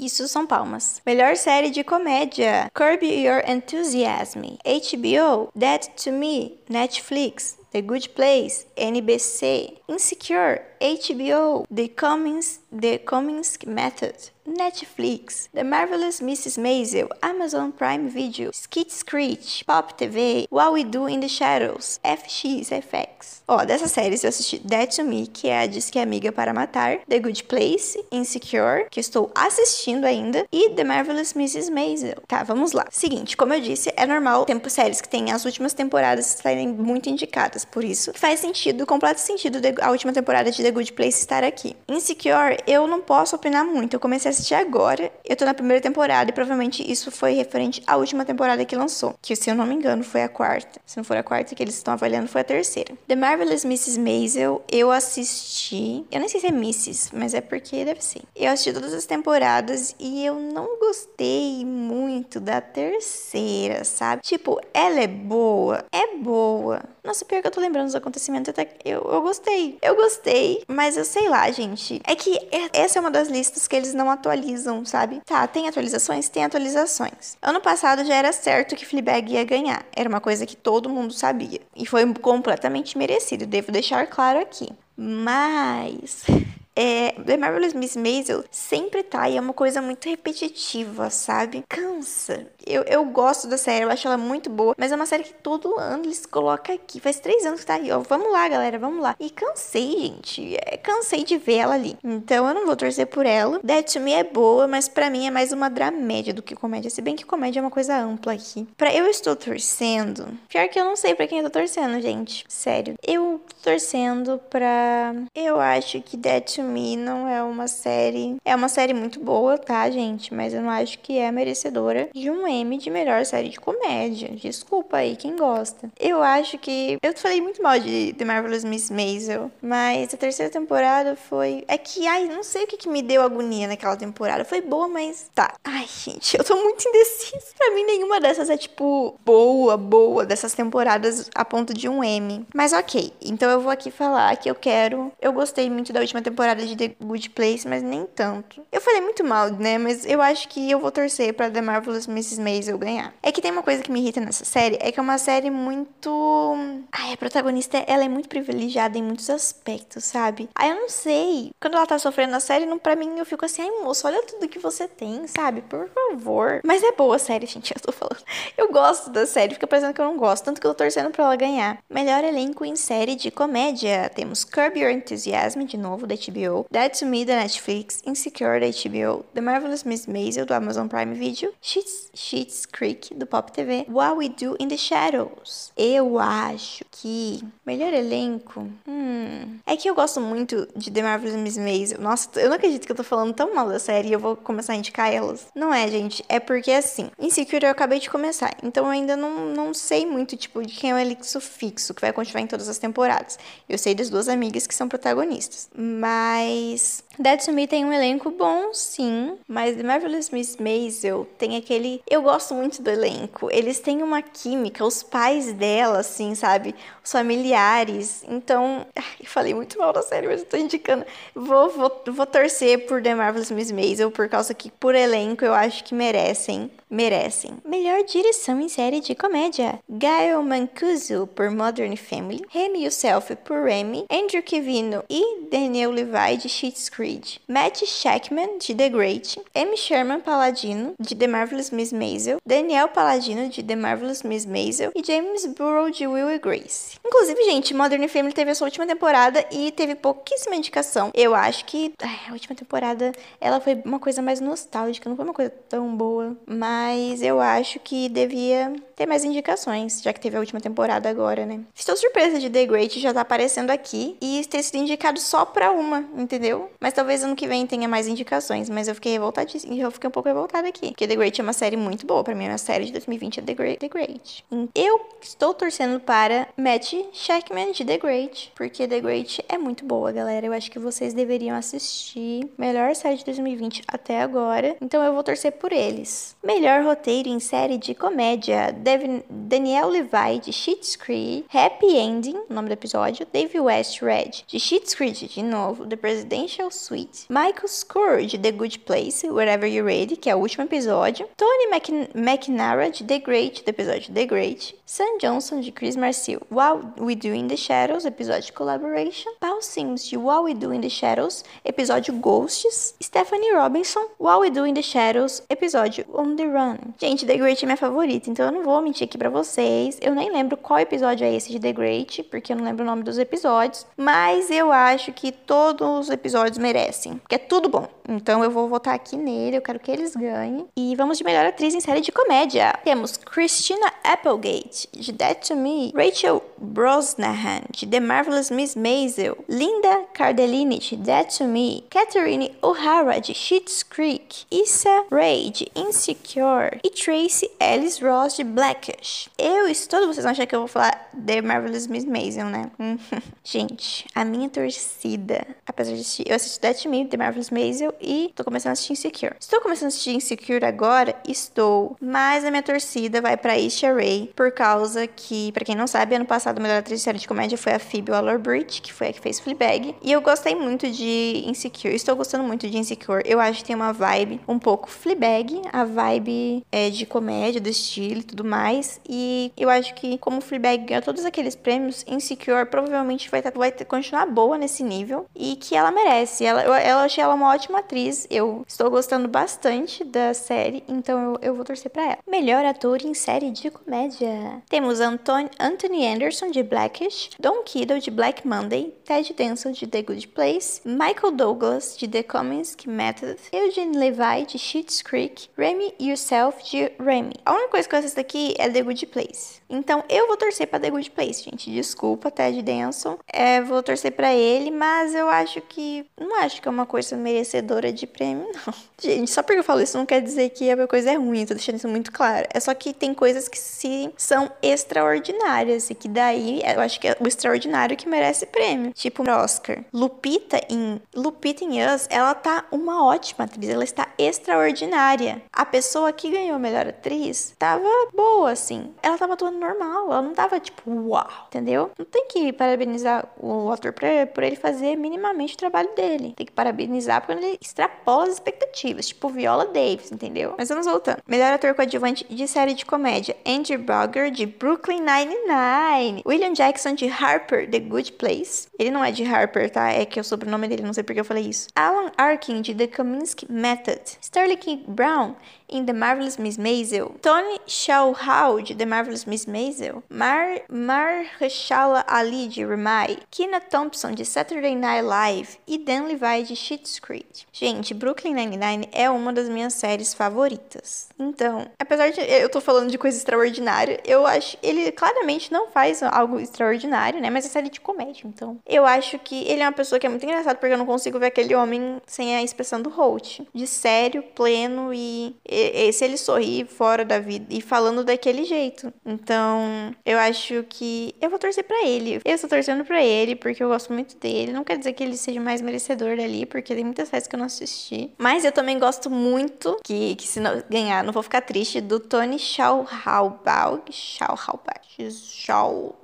Isso são palmas. Melhor série de comédia: Curb Your Enthusiasm. HBO, Dead to Me, Netflix, The Good Place, NBC, Insecure, HBO, The Cummings, The Cummings Method, Netflix, The Marvelous Mrs. Maisel, Amazon Prime Video, Skit Screech, Pop TV, What We Do in the Shadows, FX FX. Ó, dessas séries eu assisti Dead to Me, que é a Diz que é Amiga para Matar, The Good Place, Insecure, que estou assistindo ainda, e The Marvelous Mrs. Maisel. Tá, vamos lá. Seguinte, como eu disse, é normal tempo séries que tem as últimas temporadas estarem muito indicadas, por isso faz sentido, completo sentido a última temporada de The Good Place estar aqui. Insecure, eu não posso opinar muito, eu comecei a assistir agora. Eu tô na primeira temporada e provavelmente isso foi referente à última temporada que lançou. Que, se eu não me engano, foi a quarta. Se não for a quarta que eles estão avaliando, foi a terceira. The Marvelous Mrs. Maisel, eu assisti. Eu nem sei se é Mrs., mas é porque deve ser. Eu assisti todas as temporadas e eu não gostei muito da terceira, sabe? Tipo, ela é boa, é boa. Nossa, pior que eu tô lembrando dos acontecimentos, até eu, eu gostei. Eu gostei, mas eu sei lá, gente. É que essa é uma das listas que eles não atualizam, sabe? Tá, tem atualizações? Tem atualizações. Ano passado já era certo que Fleabag ia ganhar. Era uma coisa que todo mundo sabia. E foi completamente merecido, devo deixar claro aqui. Mas é, The Marvelous Miss Maisel sempre tá e é uma coisa muito repetitiva, sabe? Cansa. Eu, eu gosto da série, eu acho ela muito boa, mas é uma série que todo ano eles colocam aqui. Faz três anos que tá aí, ó. Vamos lá, galera, vamos lá. E cansei, gente. É, cansei de ver ela ali. Então eu não vou torcer por ela. Dead to Me é boa, mas para mim é mais uma dramédia do que comédia. Se bem que comédia é uma coisa ampla aqui. Pra eu estou torcendo. Pior que eu não sei para quem eu tô torcendo, gente. Sério. Eu tô torcendo pra. Eu acho que Dead to Me não é uma série. É uma série muito boa, tá, gente? Mas eu não acho que é merecedora de um M de melhor série de comédia. Desculpa aí quem gosta. Eu acho que. Eu falei muito mal de The Marvelous Miss Maisel, mas a terceira temporada foi. É que, ai, não sei o que, que me deu agonia naquela temporada. Foi boa, mas. Tá. Ai, gente, eu tô muito indecisa. Pra mim, nenhuma dessas é, tipo, boa, boa dessas temporadas a ponto de um M. Mas ok. Então eu vou aqui falar que eu quero. Eu gostei muito da última temporada temporada de The Good Place, mas nem tanto. Eu falei muito mal, né? Mas eu acho que eu vou torcer pra The Marvelous Mrs. Maisel ganhar. É que tem uma coisa que me irrita nessa série, é que é uma série muito... Ai, a protagonista, ela é muito privilegiada em muitos aspectos, sabe? Aí eu não sei. Quando ela tá sofrendo na série, não, pra mim eu fico assim, ai moço, olha tudo que você tem, sabe? Por favor. Mas é boa a série, gente, eu tô falando. Eu gosto da série, fica parecendo que eu não gosto, tanto que eu tô torcendo pra ela ganhar. Melhor elenco em série de comédia. Temos Curb Your Enthusiasm, de novo, da HBO. Dead to Me, da Netflix. Insecure, da HBO. The Marvelous Miss Maisel, do Amazon Prime Video. Sheets, Sheets Creek, do Pop TV. What We Do in the Shadows. Eu acho que melhor elenco. Hum. É que eu gosto muito de The Marvelous Miss Maisel. Nossa, eu não acredito que eu tô falando tão mal da série e eu vou começar a indicar elas. Não é, gente. É porque assim, Insecure eu acabei de começar. Então eu ainda não, não sei muito, tipo, de quem é o elenco fixo, que vai continuar em todas as temporadas. Eu sei das duas amigas que são protagonistas. Mas Dead to Me tem um elenco bom, sim, mas The Marvelous Miss Maisel tem aquele. Eu gosto muito do elenco. Eles têm uma química, os pais dela, assim, sabe? Os familiares. Então, eu falei muito mal da série, mas eu tô indicando. Vou, vou, vou torcer por The Marvelous Miss Maisel, por causa que, por elenco, eu acho que merecem. Merecem. Melhor direção em série de comédia: Gael Mancuso por Modern Family, Remy Yourself por Remy, Andrew Kevino e Daniel Levi de Schitt's Creek. Reed, Matt Shackman, de The Great, Amy Sherman Paladino, de The Marvelous Miss Maisel, Daniel Paladino, de The Marvelous Miss Maisel e James Burrow, de Will e Grace. Inclusive, gente, Modern Family teve a sua última temporada e teve pouquíssima indicação. Eu acho que ai, a última temporada ela foi uma coisa mais nostálgica, não foi uma coisa tão boa, mas eu acho que devia ter mais indicações, já que teve a última temporada agora, né? Estou surpresa de The Great já tá aparecendo aqui e ter sido indicado só pra uma, entendeu? Mas talvez ano que vem tenha mais indicações, mas eu fiquei revoltadíssima, eu fiquei um pouco revoltada aqui, porque The Great é uma série muito boa, pra mim é uma série de 2020 é The Great. The Great. Eu estou torcendo para Matt Shackman de The Great, porque The Great é muito boa, galera. Eu acho que vocês deveriam assistir. Melhor série de 2020 até agora, então eu vou torcer por eles. Melhor roteiro em série de comédia, Devin, Daniel Levi de Schitt's Creek, Happy Ending, o nome do episódio, Dave West Red de Schitt's Creek de novo, The Presidential Suite, Michael Scurry de The Good Place, Wherever You're Ready, que é o último episódio, Tony McNara de The Great, do episódio The Great, Sam Johnson de Chris Marcil, What We Do in the Shadows, episódio Collaboration, Paul Sims de What We Do in the Shadows, episódio Ghosts, Stephanie Robinson, What We Do in the Shadows, episódio On the Run. Gente, The Great é minha favorita, então eu não vou mentir aqui pra vocês. Eu nem lembro qual episódio é esse de The Great, porque eu não lembro o nome dos episódios, mas eu acho que todos os episódios merecem, é tudo bom. Então eu vou votar aqui nele, eu quero que eles ganhem. E vamos de melhor atriz em série de comédia. Temos Christina Applegate, de Dead to Me, Rachel Brosnahan, de The Marvelous Miss Maisel, Linda Cardellini, de Dead to Me, Catherine O'Hara, de Schitt's Creek, Issa Rae, de Insecure e Tracy Ellis Ross, de Blackish. Eu estou... Vocês vão achar que eu vou falar The Marvelous Miss Maisel, né? Gente, a minha torcida, apesar de assistir, eu assisti To Me, The Marvelous Maisel e tô começando a assistir Insecure. Estou começando a assistir Insecure agora? Estou. Mas a minha torcida vai pra Isha Ray, por causa que, pra quem não sabe, ano passado a melhor atriz de série de comédia foi a Phoebe Waller-Bridge, que foi a que fez Fleabag. E eu gostei muito de Insecure. Estou gostando muito de Insecure. Eu acho que tem uma vibe um pouco Fleabag, a vibe é, de comédia, do estilo e tudo mais. E eu acho que, como Fleabag ganhou todos aqueles prêmios, Insecure provavelmente vai, tá, vai continuar boa nesse nível e que ela merece. Ela, eu, eu achei ela uma ótima atriz. Eu estou gostando bastante da série, então eu, eu vou torcer para ela. Melhor ator em série de comédia. Temos Anthony, Anthony Anderson de Blackish, Don Kiddo de Black Monday, Ted Danson de The Good Place, Michael Douglas de The Kominsky Method, Eugene Levi de Schitt's Creek, Remy Yourself de Remy. A única coisa que eu assisto aqui é The Good Place. Então eu vou torcer para The Good Place, gente. Desculpa, Ted Danson. É, vou torcer para ele, mas eu acho que não acho que é uma coisa merecedora de prêmio, não. Gente, só porque eu falo isso não quer dizer que a coisa é ruim, tô deixando isso muito claro. É só que tem coisas que se são extraordinárias e que daí eu acho que é o extraordinário que merece prêmio. Tipo Oscar. Lupita em Lupita em Us, ela tá uma ótima atriz, ela está extraordinária. A pessoa que ganhou a melhor atriz tava boa assim. Ela tava atuando normal, ela não tava tipo uau, entendeu? Não tem que parabenizar o ator por ele fazer minimamente o trabalho dele. Tem que parabenizar quando ele extrapola as expectativas, tipo Viola Davis, entendeu? Mas vamos voltando. Melhor ator coadjuvante de série de comédia: Andrew Bogger, de Brooklyn Nine-Nine. William Jackson, de Harper, The Good Place. Ele não é de Harper, tá? É que é o sobrenome dele, não sei porque eu falei isso. Alan Arkin, de The Kaminsky Method. Sterling Brown, em The Marvelous Miss Maisel. Tony Shalhoub, de The Marvelous Miss Maisel. Mar Mahershala Ali, de Remai. Kina Thompson, de Saturday Night Live. E Dan Levi, de Schitt's Creek. Gente, Brooklyn Nine-Nine é uma das minhas séries favoritas. Então, apesar de eu tô falando de coisa extraordinária, eu acho ele claramente não faz algo extraordinário, né? Mas é série de comédia, então. Eu acho que ele é uma pessoa que é muito engraçada porque eu não consigo ver aquele homem sem a expressão do Holt, de sério, pleno e esse ele sorri fora da vida e falando daquele jeito. Então, eu acho que eu vou torcer para ele. Eu estou torcendo para ele porque eu gosto muito dele. Não quer dizer que ele seja mais merecedor dali, porque tem muitas séries que eu não assisti. Mas eu também gosto muito que, que se não ganhar, não vou ficar triste, do Tony Schauhaubach. Schauhaubach.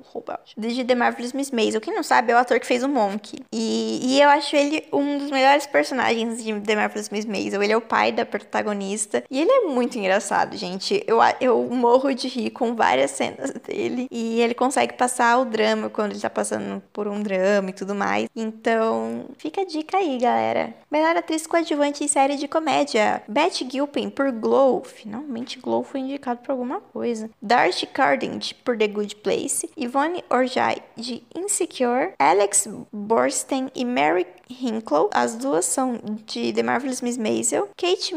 Schauhaubach. De The Marvelous Miss Maisel. Quem não sabe, é o ator que fez o Monk. E, e eu acho ele um dos melhores personagens de The Marvelous Miss Maisel. Ele é o pai da protagonista. E ele é muito engraçado, gente. Eu, eu morro de rir com várias cenas dele. E ele consegue passar o drama quando ele tá passando por um drama e tudo mais. Então, fica a dica aí, galera. Melhor atriz coadjuvante em série de comédia. Beth Gilpin por Glow. Finalmente Glow foi indicado por alguma coisa. Darcy Carden por The Good Place. Yvonne Orjai de Insecure. Alex Borstein e Mary Hinkle. As duas são de The Marvelous Miss Maisel. Kate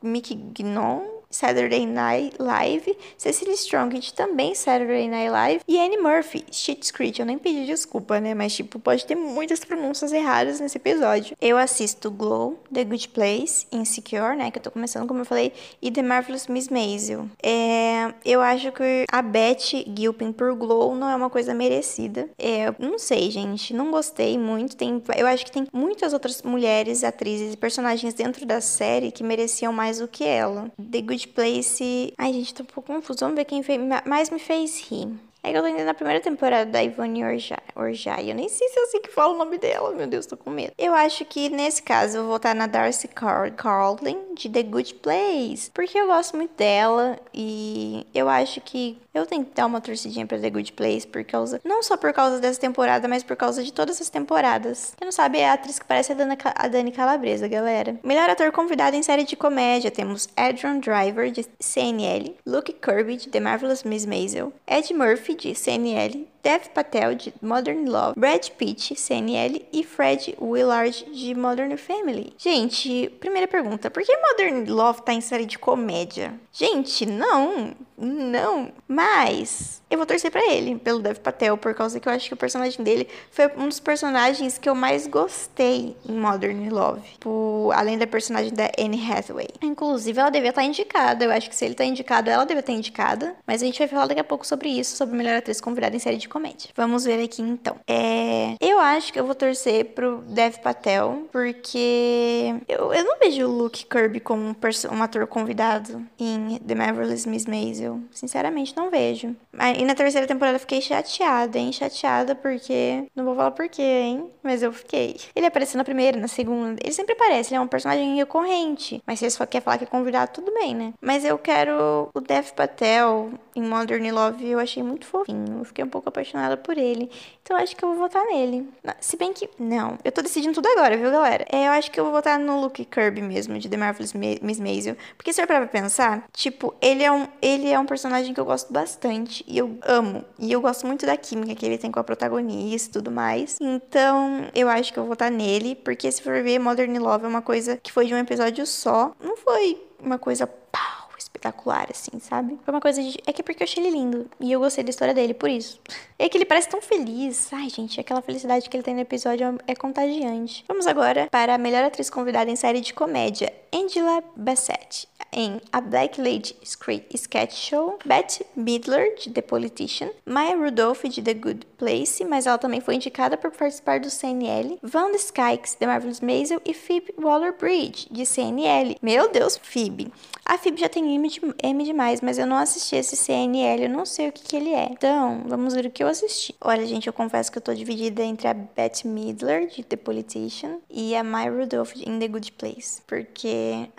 McGinnon Saturday Night Live, Cecily Strong de também Saturday Night Live e Annie Murphy, Shit's Creek. Eu nem pedi desculpa, né? Mas, tipo, pode ter muitas pronúncias erradas nesse episódio. Eu assisto Glow, The Good Place, Insecure, né? Que eu tô começando, como eu falei, e The Marvelous Miss Maisel. É, eu acho que a Beth Gilpin por Glow não é uma coisa merecida. É, não sei, gente. Não gostei muito. Tem, eu acho que tem muitas outras mulheres, atrizes e personagens dentro da série que mereciam mais do que ela. The Good Place. Ai, gente, tô um pouco confuso. Vamos ver quem mais me fez rir. É que eu tô indo na primeira temporada da Ivone Orjai. Eu nem sei se eu sei que fala o nome dela. Meu Deus, tô com medo. Eu acho que nesse caso eu vou votar na Darcy Car Carlin de The Good Place. Porque eu gosto muito dela. E eu acho que eu tenho que dar uma torcidinha pra The Good Place. Por causa. Não só por causa dessa temporada, mas por causa de todas as temporadas. Quem não sabe é a atriz que parece a, Dana, a Dani Calabresa, galera. Melhor ator convidado em série de comédia. Temos Adrian Driver de CNL. Luke Kirby de The Marvelous Miss Maisel. Ed Murphy de CNL, Dev Patel de Modern Love, Brad Pitt, CNL e Fred Willard de Modern Family. Gente, primeira pergunta, por que Modern Love tá em série de comédia? Gente, não, não. Mas eu vou torcer para ele, pelo Dev Patel, por causa que eu acho que o personagem dele foi um dos personagens que eu mais gostei em Modern Love. Por, além da personagem da Anne Hathaway. Inclusive, ela devia estar indicada. Eu acho que se ele tá indicado, ela devia estar indicada. Mas a gente vai falar daqui a pouco sobre isso, sobre melhor atriz convidada em série de comédia. Vamos ver aqui então. É... Eu acho que eu vou torcer pro Dev Patel, porque eu, eu não vejo o Luke Kirby como um, um ator convidado em The Marvelous Miss Maisel. Sinceramente, não vejo. E na terceira temporada eu fiquei chateada, hein? Chateada porque. Não vou falar porquê, hein? Mas eu fiquei. Ele apareceu na primeira, na segunda. Ele sempre aparece, ele é um personagem recorrente. Mas se ele só quer falar que é convidado, tudo bem, né? Mas eu quero o Dev Patel em Modern Love. Eu achei muito fofinho. Eu fiquei um pouco apaixonada por ele. Então eu acho que eu vou votar nele. Se bem que. Não, eu tô decidindo tudo agora, viu, galera? É, eu acho que eu vou votar no Luke Kirby mesmo, de The Marvelous Miss Maisel. Porque se eu parar pra pensar, tipo, ele é, um, ele é um personagem que eu gosto bastante. E eu amo. E eu gosto muito da química que ele tem com a protagonista e tudo mais. Então, eu acho que eu vou votar nele. Porque se for ver, Modern Love é uma coisa que foi de um episódio só. Não foi uma coisa pau espetacular, assim, sabe? Foi uma coisa de. É que é porque eu achei ele lindo. E eu gostei da história dele, por isso. É que ele parece tão feliz. Ai, gente, aquela felicidade que ele tem no episódio é contagiante. Vamos agora para a melhor atriz convidada em série de comédia. Angela Bassett em A Black Lady Sketch Show, Bette Midler, de The Politician, Maya Rudolph, de The Good Place, mas ela também foi indicada por participar do CNL, Wanda Skykes, The Marvelous Maisel e Phoebe Waller-Bridge, de CNL. Meu Deus, Phoebe! A Phoebe já tem M, de, M demais, mas eu não assisti esse CNL, eu não sei o que, que ele é. Então, vamos ver o que eu assisti. Olha, gente, eu confesso que eu tô dividida entre a Bette Midler, de The Politician, e a Maya Rudolph, em The Good Place. Porque,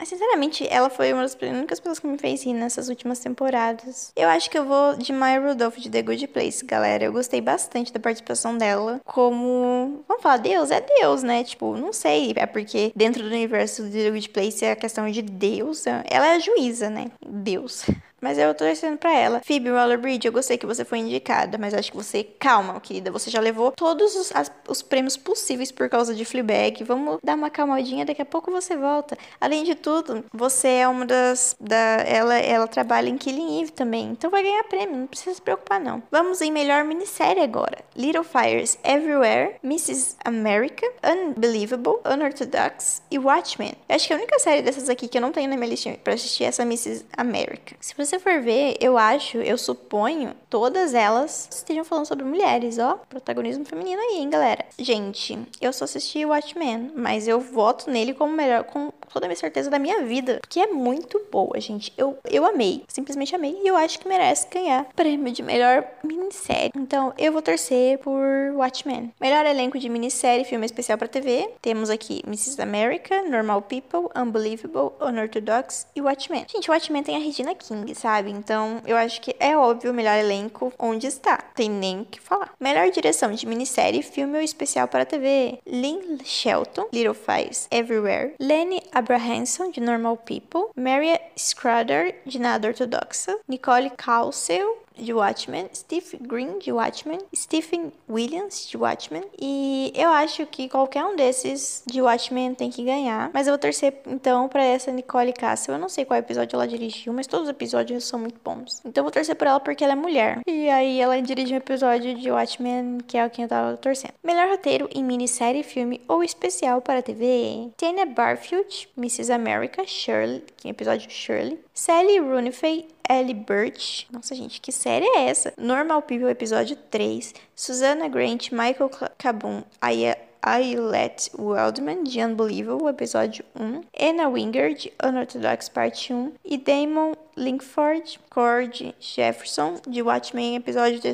sinceramente, ela foi uma das únicas pessoas que me fez rir nessas últimas temporadas. Eu acho que eu vou de Maya Rudolph, de The Good Place, galera. Eu gostei bastante da participação dela. Como, vamos falar, Deus é Deus, né? Tipo, não sei, é porque dentro do universo de The Good Place é a questão de Deus. Ela é a juíza, né? Deus. Mas eu tô torcendo pra ela. Phoebe Waller-Bridge, eu gostei que você foi indicada, mas acho que você, calma, querida, você já levou todos os, as, os prêmios possíveis por causa de Fleabag. Vamos dar uma calmadinha, daqui a pouco você volta. Além de tudo, você é uma das, da, ela, ela trabalha em Killing Eve também, então vai ganhar prêmio, não precisa se preocupar não. Vamos em melhor minissérie agora. Little Fires Everywhere, Mrs. America, Unbelievable, Unorthodox e Watchmen. Eu acho que a única série dessas aqui que eu não tenho na minha listinha pra assistir é essa Mrs. America. Se você você for ver, eu acho, eu suponho, todas elas estejam falando sobre mulheres, ó. Protagonismo feminino aí, hein, galera. Gente, eu só assisti Watchmen, mas eu voto nele como melhor, com toda a minha certeza da minha vida. Que é muito boa, gente. Eu, eu amei, simplesmente amei. E eu acho que merece ganhar prêmio de melhor minissérie. Então, eu vou torcer por Watchmen. Melhor elenco de minissérie, filme especial pra TV. Temos aqui Mrs. America, Normal People, Unbelievable, Unorthodox e Watchmen. Gente, Watchmen tem a Regina King, sabe? Então, eu acho que é óbvio o melhor elenco onde está. Tem nem o que falar. Melhor direção de minissérie, filme ou especial para TV. Lynn Shelton, Little Fires Everywhere. Lenny Abrahamson, de Normal People. Maria Schrader, de Nada Ortodoxa. Nicole Caussel, de Watchmen, Steve Green de Watchmen, Stephen Williams de Watchmen e eu acho que qualquer um desses de Watchmen tem que ganhar, mas eu vou torcer então para essa Nicole Castle. Eu não sei qual episódio ela dirigiu, mas todos os episódios são muito bons. Então eu vou torcer por ela porque ela é mulher. E aí ela dirige um episódio de Watchmen que é o que eu tava torcendo. Melhor roteiro em minissérie, filme ou especial para TV. Tanya Barfield, Mrs. America, Shirley, que é episódio Shirley. Sally Rooney Ellie Birch. Nossa, gente, que série é essa? Normal People, episódio 3. Susana Grant, Michael Cabum, Aya Ailette Wildman, de Unbelievable, episódio 1, Anna Winger, de Unorthodox, parte 1, e Damon Linkford, Cord Jefferson, de Watchmen, episódio de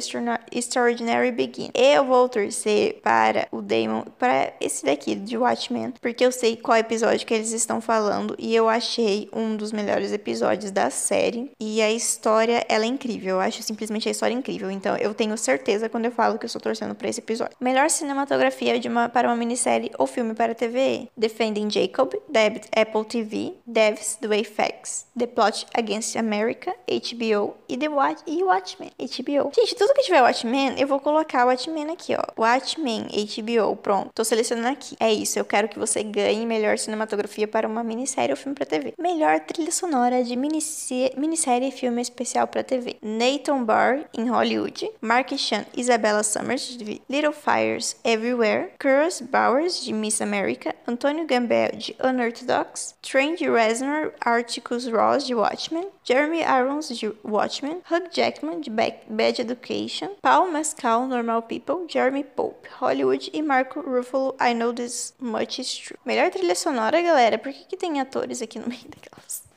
Extraordinary Begin. Eu vou torcer para o Damon, para esse daqui, de Watchmen, porque eu sei qual episódio que eles estão falando e eu achei um dos melhores episódios da série. E a história, ela é incrível. Eu acho simplesmente a história incrível. Então eu tenho certeza quando eu falo que eu estou torcendo para esse episódio. Melhor cinematografia de uma para uma minissérie ou filme para TV: Defending Jacob, da Apple TV, Devs, do Apex, The Plot Against America, HBO e The Watch e Watchmen, HBO. Gente, tudo que tiver Watchmen, eu vou colocar Watchmen aqui, ó. Watchmen, HBO, pronto. Tô selecionando aqui. É isso, eu quero que você ganhe melhor cinematografia para uma minissérie ou filme para TV. Melhor trilha sonora de minissérie e filme especial para TV. Nathan Barr em Hollywood, Mark Chan, Isabella Summers Little Fires Everywhere, Curl Douglas Bowers, de Miss America, Antônio Gambel, de Unorthodox, Trent Reznor, Articus Ross, de Watchmen, Jeremy Irons, de Watchmen, Hugh Jackman, de Bad Education, Paul Mescal, Normal People, Jeremy Pope, Hollywood e Marco Ruffalo, I Know This Much Is True. Melhor trilha sonora, galera, por que, que tem atores aqui no meio daquelas?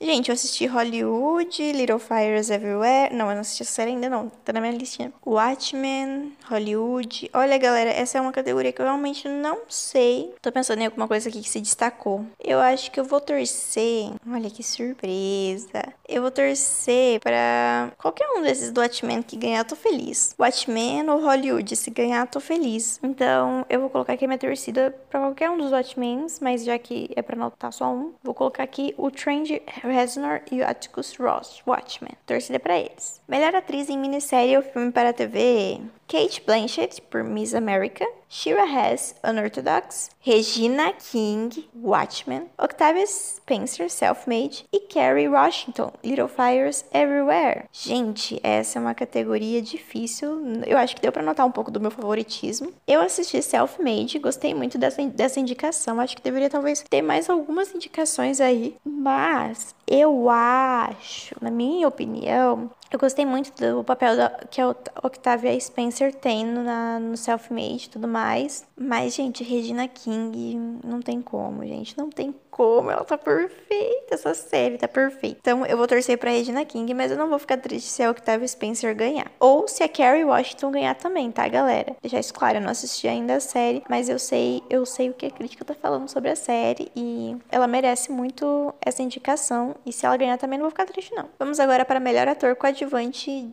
Gente, eu assisti Hollywood, Little Fires Everywhere. Não, eu não assisti essa série ainda não. Tá na minha listinha. Watchmen, Hollywood. Olha, galera, essa é uma categoria que eu realmente não sei. Tô pensando em alguma coisa aqui que se destacou. Eu acho que eu vou torcer. Olha que surpresa. Eu vou torcer pra qualquer um desses do Watchmen que ganhar, tô feliz. Watchmen ou Hollywood, se ganhar, tô feliz. Então, eu vou colocar aqui a minha torcida pra qualquer um dos Watchmens, mas já que é pra anotar só um, vou colocar aqui o Trent Reznor e o Atticus Ross, Watchmen. Torcida para eles. Melhor atriz em minissérie ou filme para TV: Kate Blanchett por Miss America, Shira Hess, Unorthodox, Regina King, Watchmen, Octavia Spencer, Self-Made e Carrie Washington, Little Fires Everywhere. Gente, essa é uma categoria difícil. Eu acho que deu para notar um pouco do meu favoritismo. Eu assisti Self-Made, gostei muito dessa, dessa indicação. Acho que deveria talvez ter mais algumas indicações aí, mas eu acho, na minha opinião, eu gostei muito do papel da, que a Octavia Spencer tem no, no Self-Made e tudo mais. Mas, gente, Regina King não tem como, gente. Não tem como. Ela tá perfeita. Essa série tá perfeita. Então, eu vou torcer pra Regina King, mas eu não vou ficar triste se a Octavia Spencer ganhar. Ou se a Carrie Washington ganhar também, tá, galera? Deixar isso claro, eu não assisti ainda a série, mas eu sei, eu sei o que a crítica tá falando sobre a série e ela merece muito essa indicação. E se ela ganhar também, não vou ficar triste, não. Vamos agora para melhor ator coadjuvante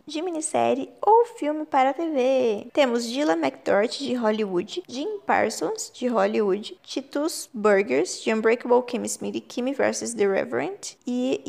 de minissérie ou filme para TV. Temos Dylan McDort, de Hollywood, Jim Parsons, de Hollywood, Titus Burgers, de Unbreakable Kimmy Smith e Kimmy vs. The Reverend, e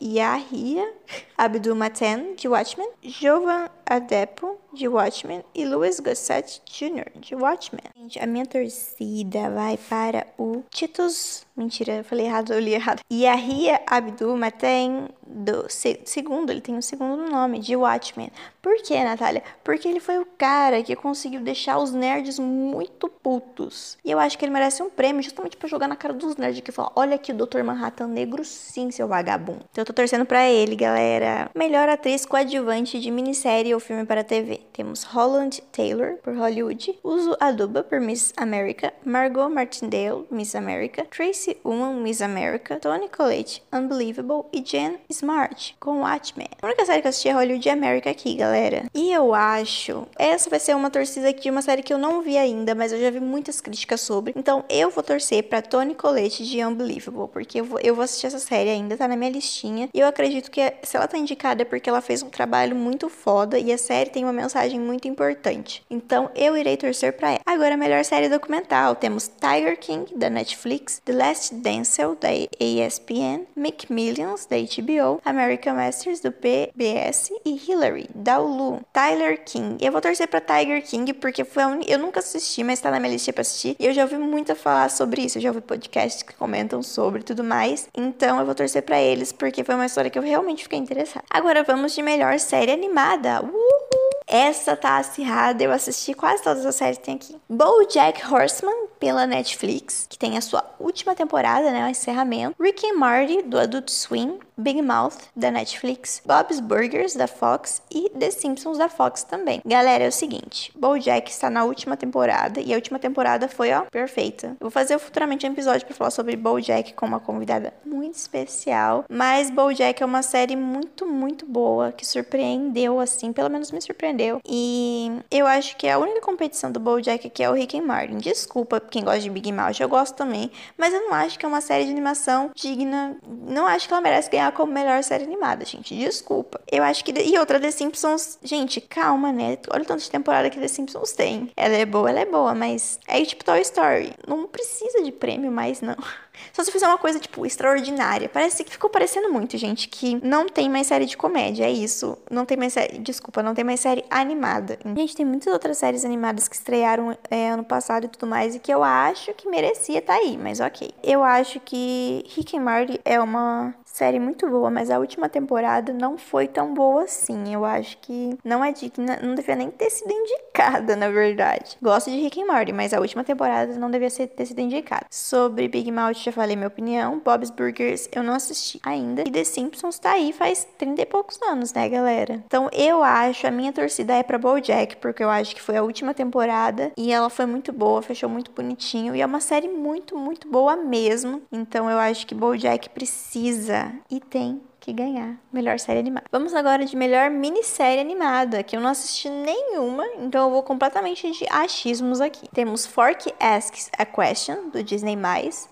Yahia Abdul-Mateen, de Watchmen, Jovan Adepo, de Watchmen, e Louis Gossett Jr., de Watchmen. Gente, a minha torcida vai para o Titus... Mentira, eu falei errado, eu li errado. Yahia Abdul-Mateen, do segundo, ele tem um segundo nome, de Watchmen. Por que, Natália? Porque ele foi o cara que conseguiu deixar os nerds muito putos. E eu acho que ele merece um prêmio justamente para jogar na cara dos nerds que falar: olha aqui o Dr. Manhattan negro, sim, seu vagabundo. Então eu tô torcendo pra ele, galera. Melhor atriz coadjuvante de minissérie ou filme para TV. Temos Holland Taylor, por Hollywood. Uso Aduba, por Miss America. Margot Martindale, Miss America. Tracy Ullman, Miss America. Toni Collette, Unbelievable. E Jen Smart, com Watchmen. A única série que eu assisti é Hollywood America aqui, galera. E eu acho... Essa vai ser uma torcida de uma série que eu não vi ainda, mas eu já vi muitas críticas sobre. Então eu vou torcer pra Toni Collette de Unbelievable, porque eu vou, eu vou assistir essa série ainda, tá na minha listinha. E eu acredito que se ela tá indicada é porque ela fez um trabalho muito foda e a série tem uma mensagem muito importante. Então eu irei torcer pra ela. Agora, melhor série documental. Temos Tiger King, da Netflix, The Last Dancel, da ESPN, Millions da HBO, American Masters, do PBS e Hillary, da Hulu. Tyler King. Eu vou torcer pra Tiger King porque foi un... eu nunca assisti, mas tá na minha lista pra assistir. E eu já ouvi muito falar sobre isso. Eu já ouvi podcasts que comentam sobre tudo mais. Então eu vou torcer pra eles porque foi uma história que eu realmente fiquei interessada. Agora vamos de melhor série animada. Uhul! Essa tá acirrada, eu assisti quase todas as séries que tem aqui. BoJack Horseman, pela Netflix, que tem a sua última temporada, né, o encerramento. Rick and Morty, do Adult Swim. Big Mouth, da Netflix. Bob's Burgers, da Fox. E The Simpsons, da Fox também. Galera, é o seguinte, BoJack está na última temporada, e a última temporada foi, ó, perfeita. Eu vou fazer futuramente um episódio para falar sobre BoJack com uma convidada muito especial, mas BoJack é uma série muito, muito boa, que surpreendeu, assim, pelo menos me surpreendeu? E eu acho que a única competição do BoJack aqui é o Rick and Martin. Desculpa quem gosta de Big Mouth, eu gosto também, mas eu não acho que é uma série de animação digna. Não acho que ela merece ganhar como melhor série animada, gente. Desculpa. Eu acho que e outra The Simpsons, gente, calma, né? Olha o tanto de temporada que The Simpsons tem. Ela é boa, ela é boa, mas é tipo Toy Story. Não precisa de prêmio mais não. Só se fizer uma coisa, tipo, extraordinária. Parece que ficou parecendo muito, gente, que não tem mais série de comédia. É isso. Não tem mais série. Desculpa, não tem mais série animada. Gente, tem muitas outras séries animadas que estrearam é, ano passado e tudo mais, e que eu acho que merecia estar tá aí, mas ok. Eu acho que Rick and Morty é uma série muito boa, mas a última temporada não foi tão boa assim. Eu acho que não é digna, não devia nem ter sido indicada, na verdade. Gosto de Rick and Morty, mas a última temporada não devia ser, ter sido indicada. Sobre Big Mouth, já falei minha opinião. Bob's Burgers eu não assisti ainda. E The Simpsons tá aí faz 30 e poucos anos, né, galera? Então eu acho, a minha torcida é pra BoJack, porque eu acho que foi a última temporada e ela foi muito boa, fechou muito bonitinho e é uma série muito, muito boa mesmo. Então eu acho que BoJack precisa e tem que ganhar melhor série animada. Vamos agora de melhor minissérie animada, que eu não assisti nenhuma, então eu vou completamente de achismos aqui. Temos Fork Asks a Question, do Disney+,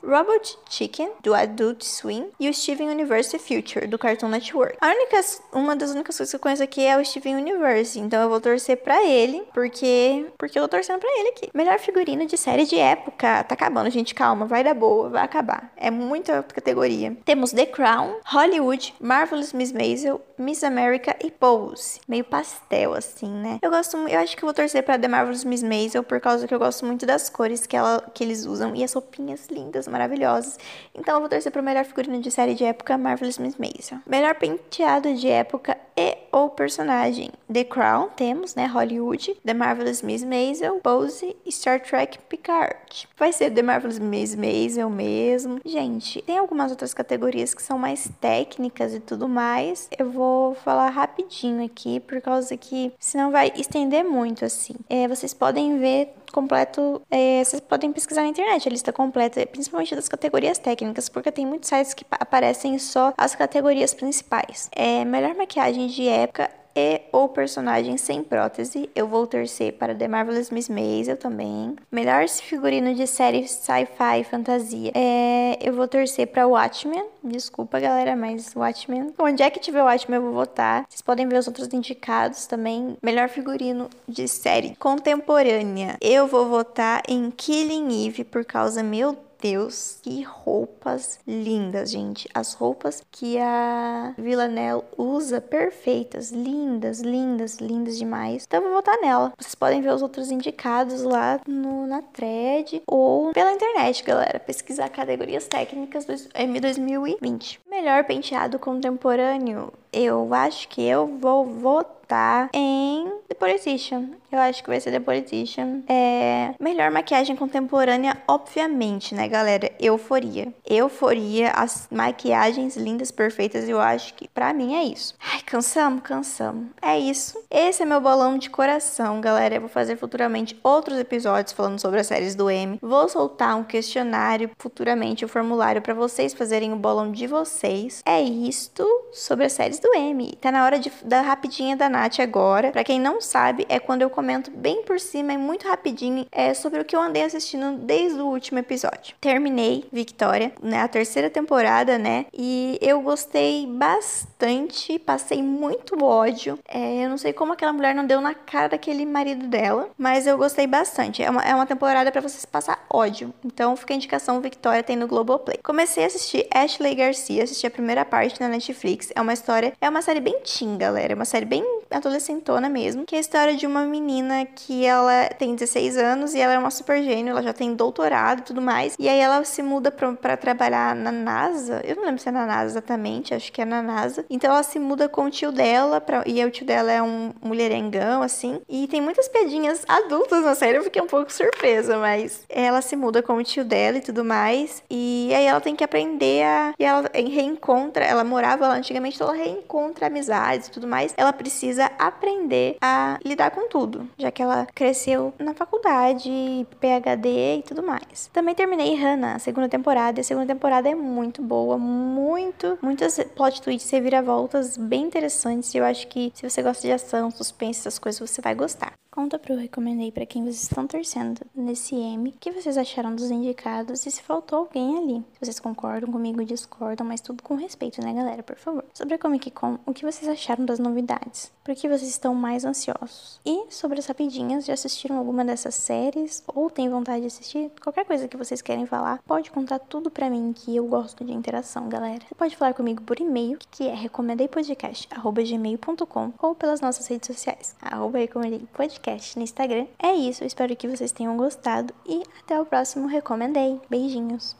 Robot Chicken, do Adult Swim, e o Steven Universe Future, do Cartoon Network. A única, uma das únicas coisas que eu conheço aqui é o Steven Universe, então eu vou torcer pra ele, porque, porque eu tô torcendo pra ele aqui. Melhor figurino de série de época. Tá acabando, gente, calma, vai dar boa, vai acabar. É muita categoria. Temos The Crown, Hollywood, Marvelous Miss Maisel Miss America e Pose. Meio pastel, assim, né? Eu gosto Eu acho que vou torcer pra The Marvelous Miss Maisel por causa que eu gosto muito das cores que, ela, que eles usam e as roupinhas lindas, maravilhosas. Então eu vou torcer pro melhor figurino de série de época, Marvelous Miss Maisel. Melhor penteado de época e ou personagem. The Crown, temos, né? Hollywood, The Marvelous Miss Maisel, Pose e Star Trek Picard. Vai ser The Marvelous Miss Maisel mesmo. Gente, tem algumas outras categorias que são mais técnicas e tudo mais. Eu vou falar rapidinho aqui, por causa que senão vai estender muito, assim. É, vocês podem ver completo, é, vocês podem pesquisar na internet a lista completa, principalmente das categorias técnicas, porque tem muitos sites que aparecem só as categorias principais. É, melhor maquiagem de época e ou personagem sem prótese, eu vou torcer para The Marvelous Miss Maisel também. Melhor figurino de série sci-fi fantasia, é, eu vou torcer para Watchmen. Desculpa, galera, mas Watchmen. Onde é que tiver Watchmen, eu vou votar. Vocês podem ver os outros indicados também. Melhor figurino de série contemporânea, eu vou votar em Killing Eve por causa, meu Deus, que roupas lindas, gente. As roupas que a Villanelle usa, perfeitas, lindas, lindas, lindas demais. Então eu vou votar nela. Vocês podem ver os outros indicados lá no, na thread ou pela internet, galera. Pesquisar categorias técnicas do M 2020. Melhor penteado contemporâneo. Eu acho que eu vou votar em The Politician. Eu acho que vai ser The Politician. É... Melhor maquiagem contemporânea, obviamente, né, galera? Euforia. Euforia, as maquiagens lindas, perfeitas, eu acho que pra mim é isso. Ai, cansamos? Cansamos. É isso. Esse é meu bolão de coração, galera. Eu vou fazer futuramente outros episódios falando sobre as séries do M. Vou soltar um questionário futuramente, o um formulário para vocês fazerem o bolão de vocês. É isto sobre as séries do M. Tá na hora de, da rapidinha da Nath agora. Pra quem não sabe, é quando eu comento bem por cima e muito rapidinho é, sobre o que eu andei assistindo desde o último episódio. Terminei Victoria, né? A terceira temporada, né? E eu gostei bastante, passei muito ódio. É, eu não sei como aquela mulher não deu na cara daquele marido dela, mas eu gostei bastante. É uma, é uma temporada para vocês passar ódio. Então fica a indicação Victoria tem no Globoplay. Comecei a assistir Ashley Garcia, assisti a primeira parte na Netflix. É uma história, é uma série bem teen, galera. É uma série bem adolescentona mesmo, que é a história de uma menina que ela tem 16 anos e ela é uma super gênio, ela já tem doutorado e tudo mais. E aí ela se muda para trabalhar na NASA. Eu não lembro se é na NASA exatamente, acho que é na NASA. Então ela se muda com o tio dela, pra, e o tio dela é um mulherengão, assim. E tem muitas piadinhas adultas na série, eu fiquei um pouco surpresa, mas ela se muda com o tio dela e tudo mais. E aí ela tem que aprender a. E ela reencontra, ela morava lá antigamente, então ela reencontra amizades e tudo mais. Ela precisa aprender a lidar com tudo, já que ela cresceu na faculdade, PhD e tudo mais. Também terminei Hannah, a segunda temporada, e a segunda temporada é muito boa, muito, muitas plot twists e viravoltas bem interessantes, e eu acho que se você gosta de ação, suspense, essas coisas, você vai gostar. Conta pro Recomendei para quem vocês estão torcendo nesse M, o que vocês acharam dos indicados e se faltou alguém ali. Se vocês concordam comigo, discordam, mas tudo com respeito, né, galera? Por favor. Sobre a Comic Con, o que vocês acharam das novidades? Por que vocês estão mais ansiosos? E sobre as rapidinhas, já assistiram alguma dessas séries ou tem vontade de assistir? Qualquer coisa que vocês querem falar, pode contar tudo para mim que eu gosto de interação, galera. Você pode falar comigo por e-mail, que é recomendeipodcast@gmail.com ou pelas nossas redes sociais, arroba recomendeipodcast podcast no Instagram. É isso, espero que vocês tenham gostado e até o próximo Recomendei. Beijinhos!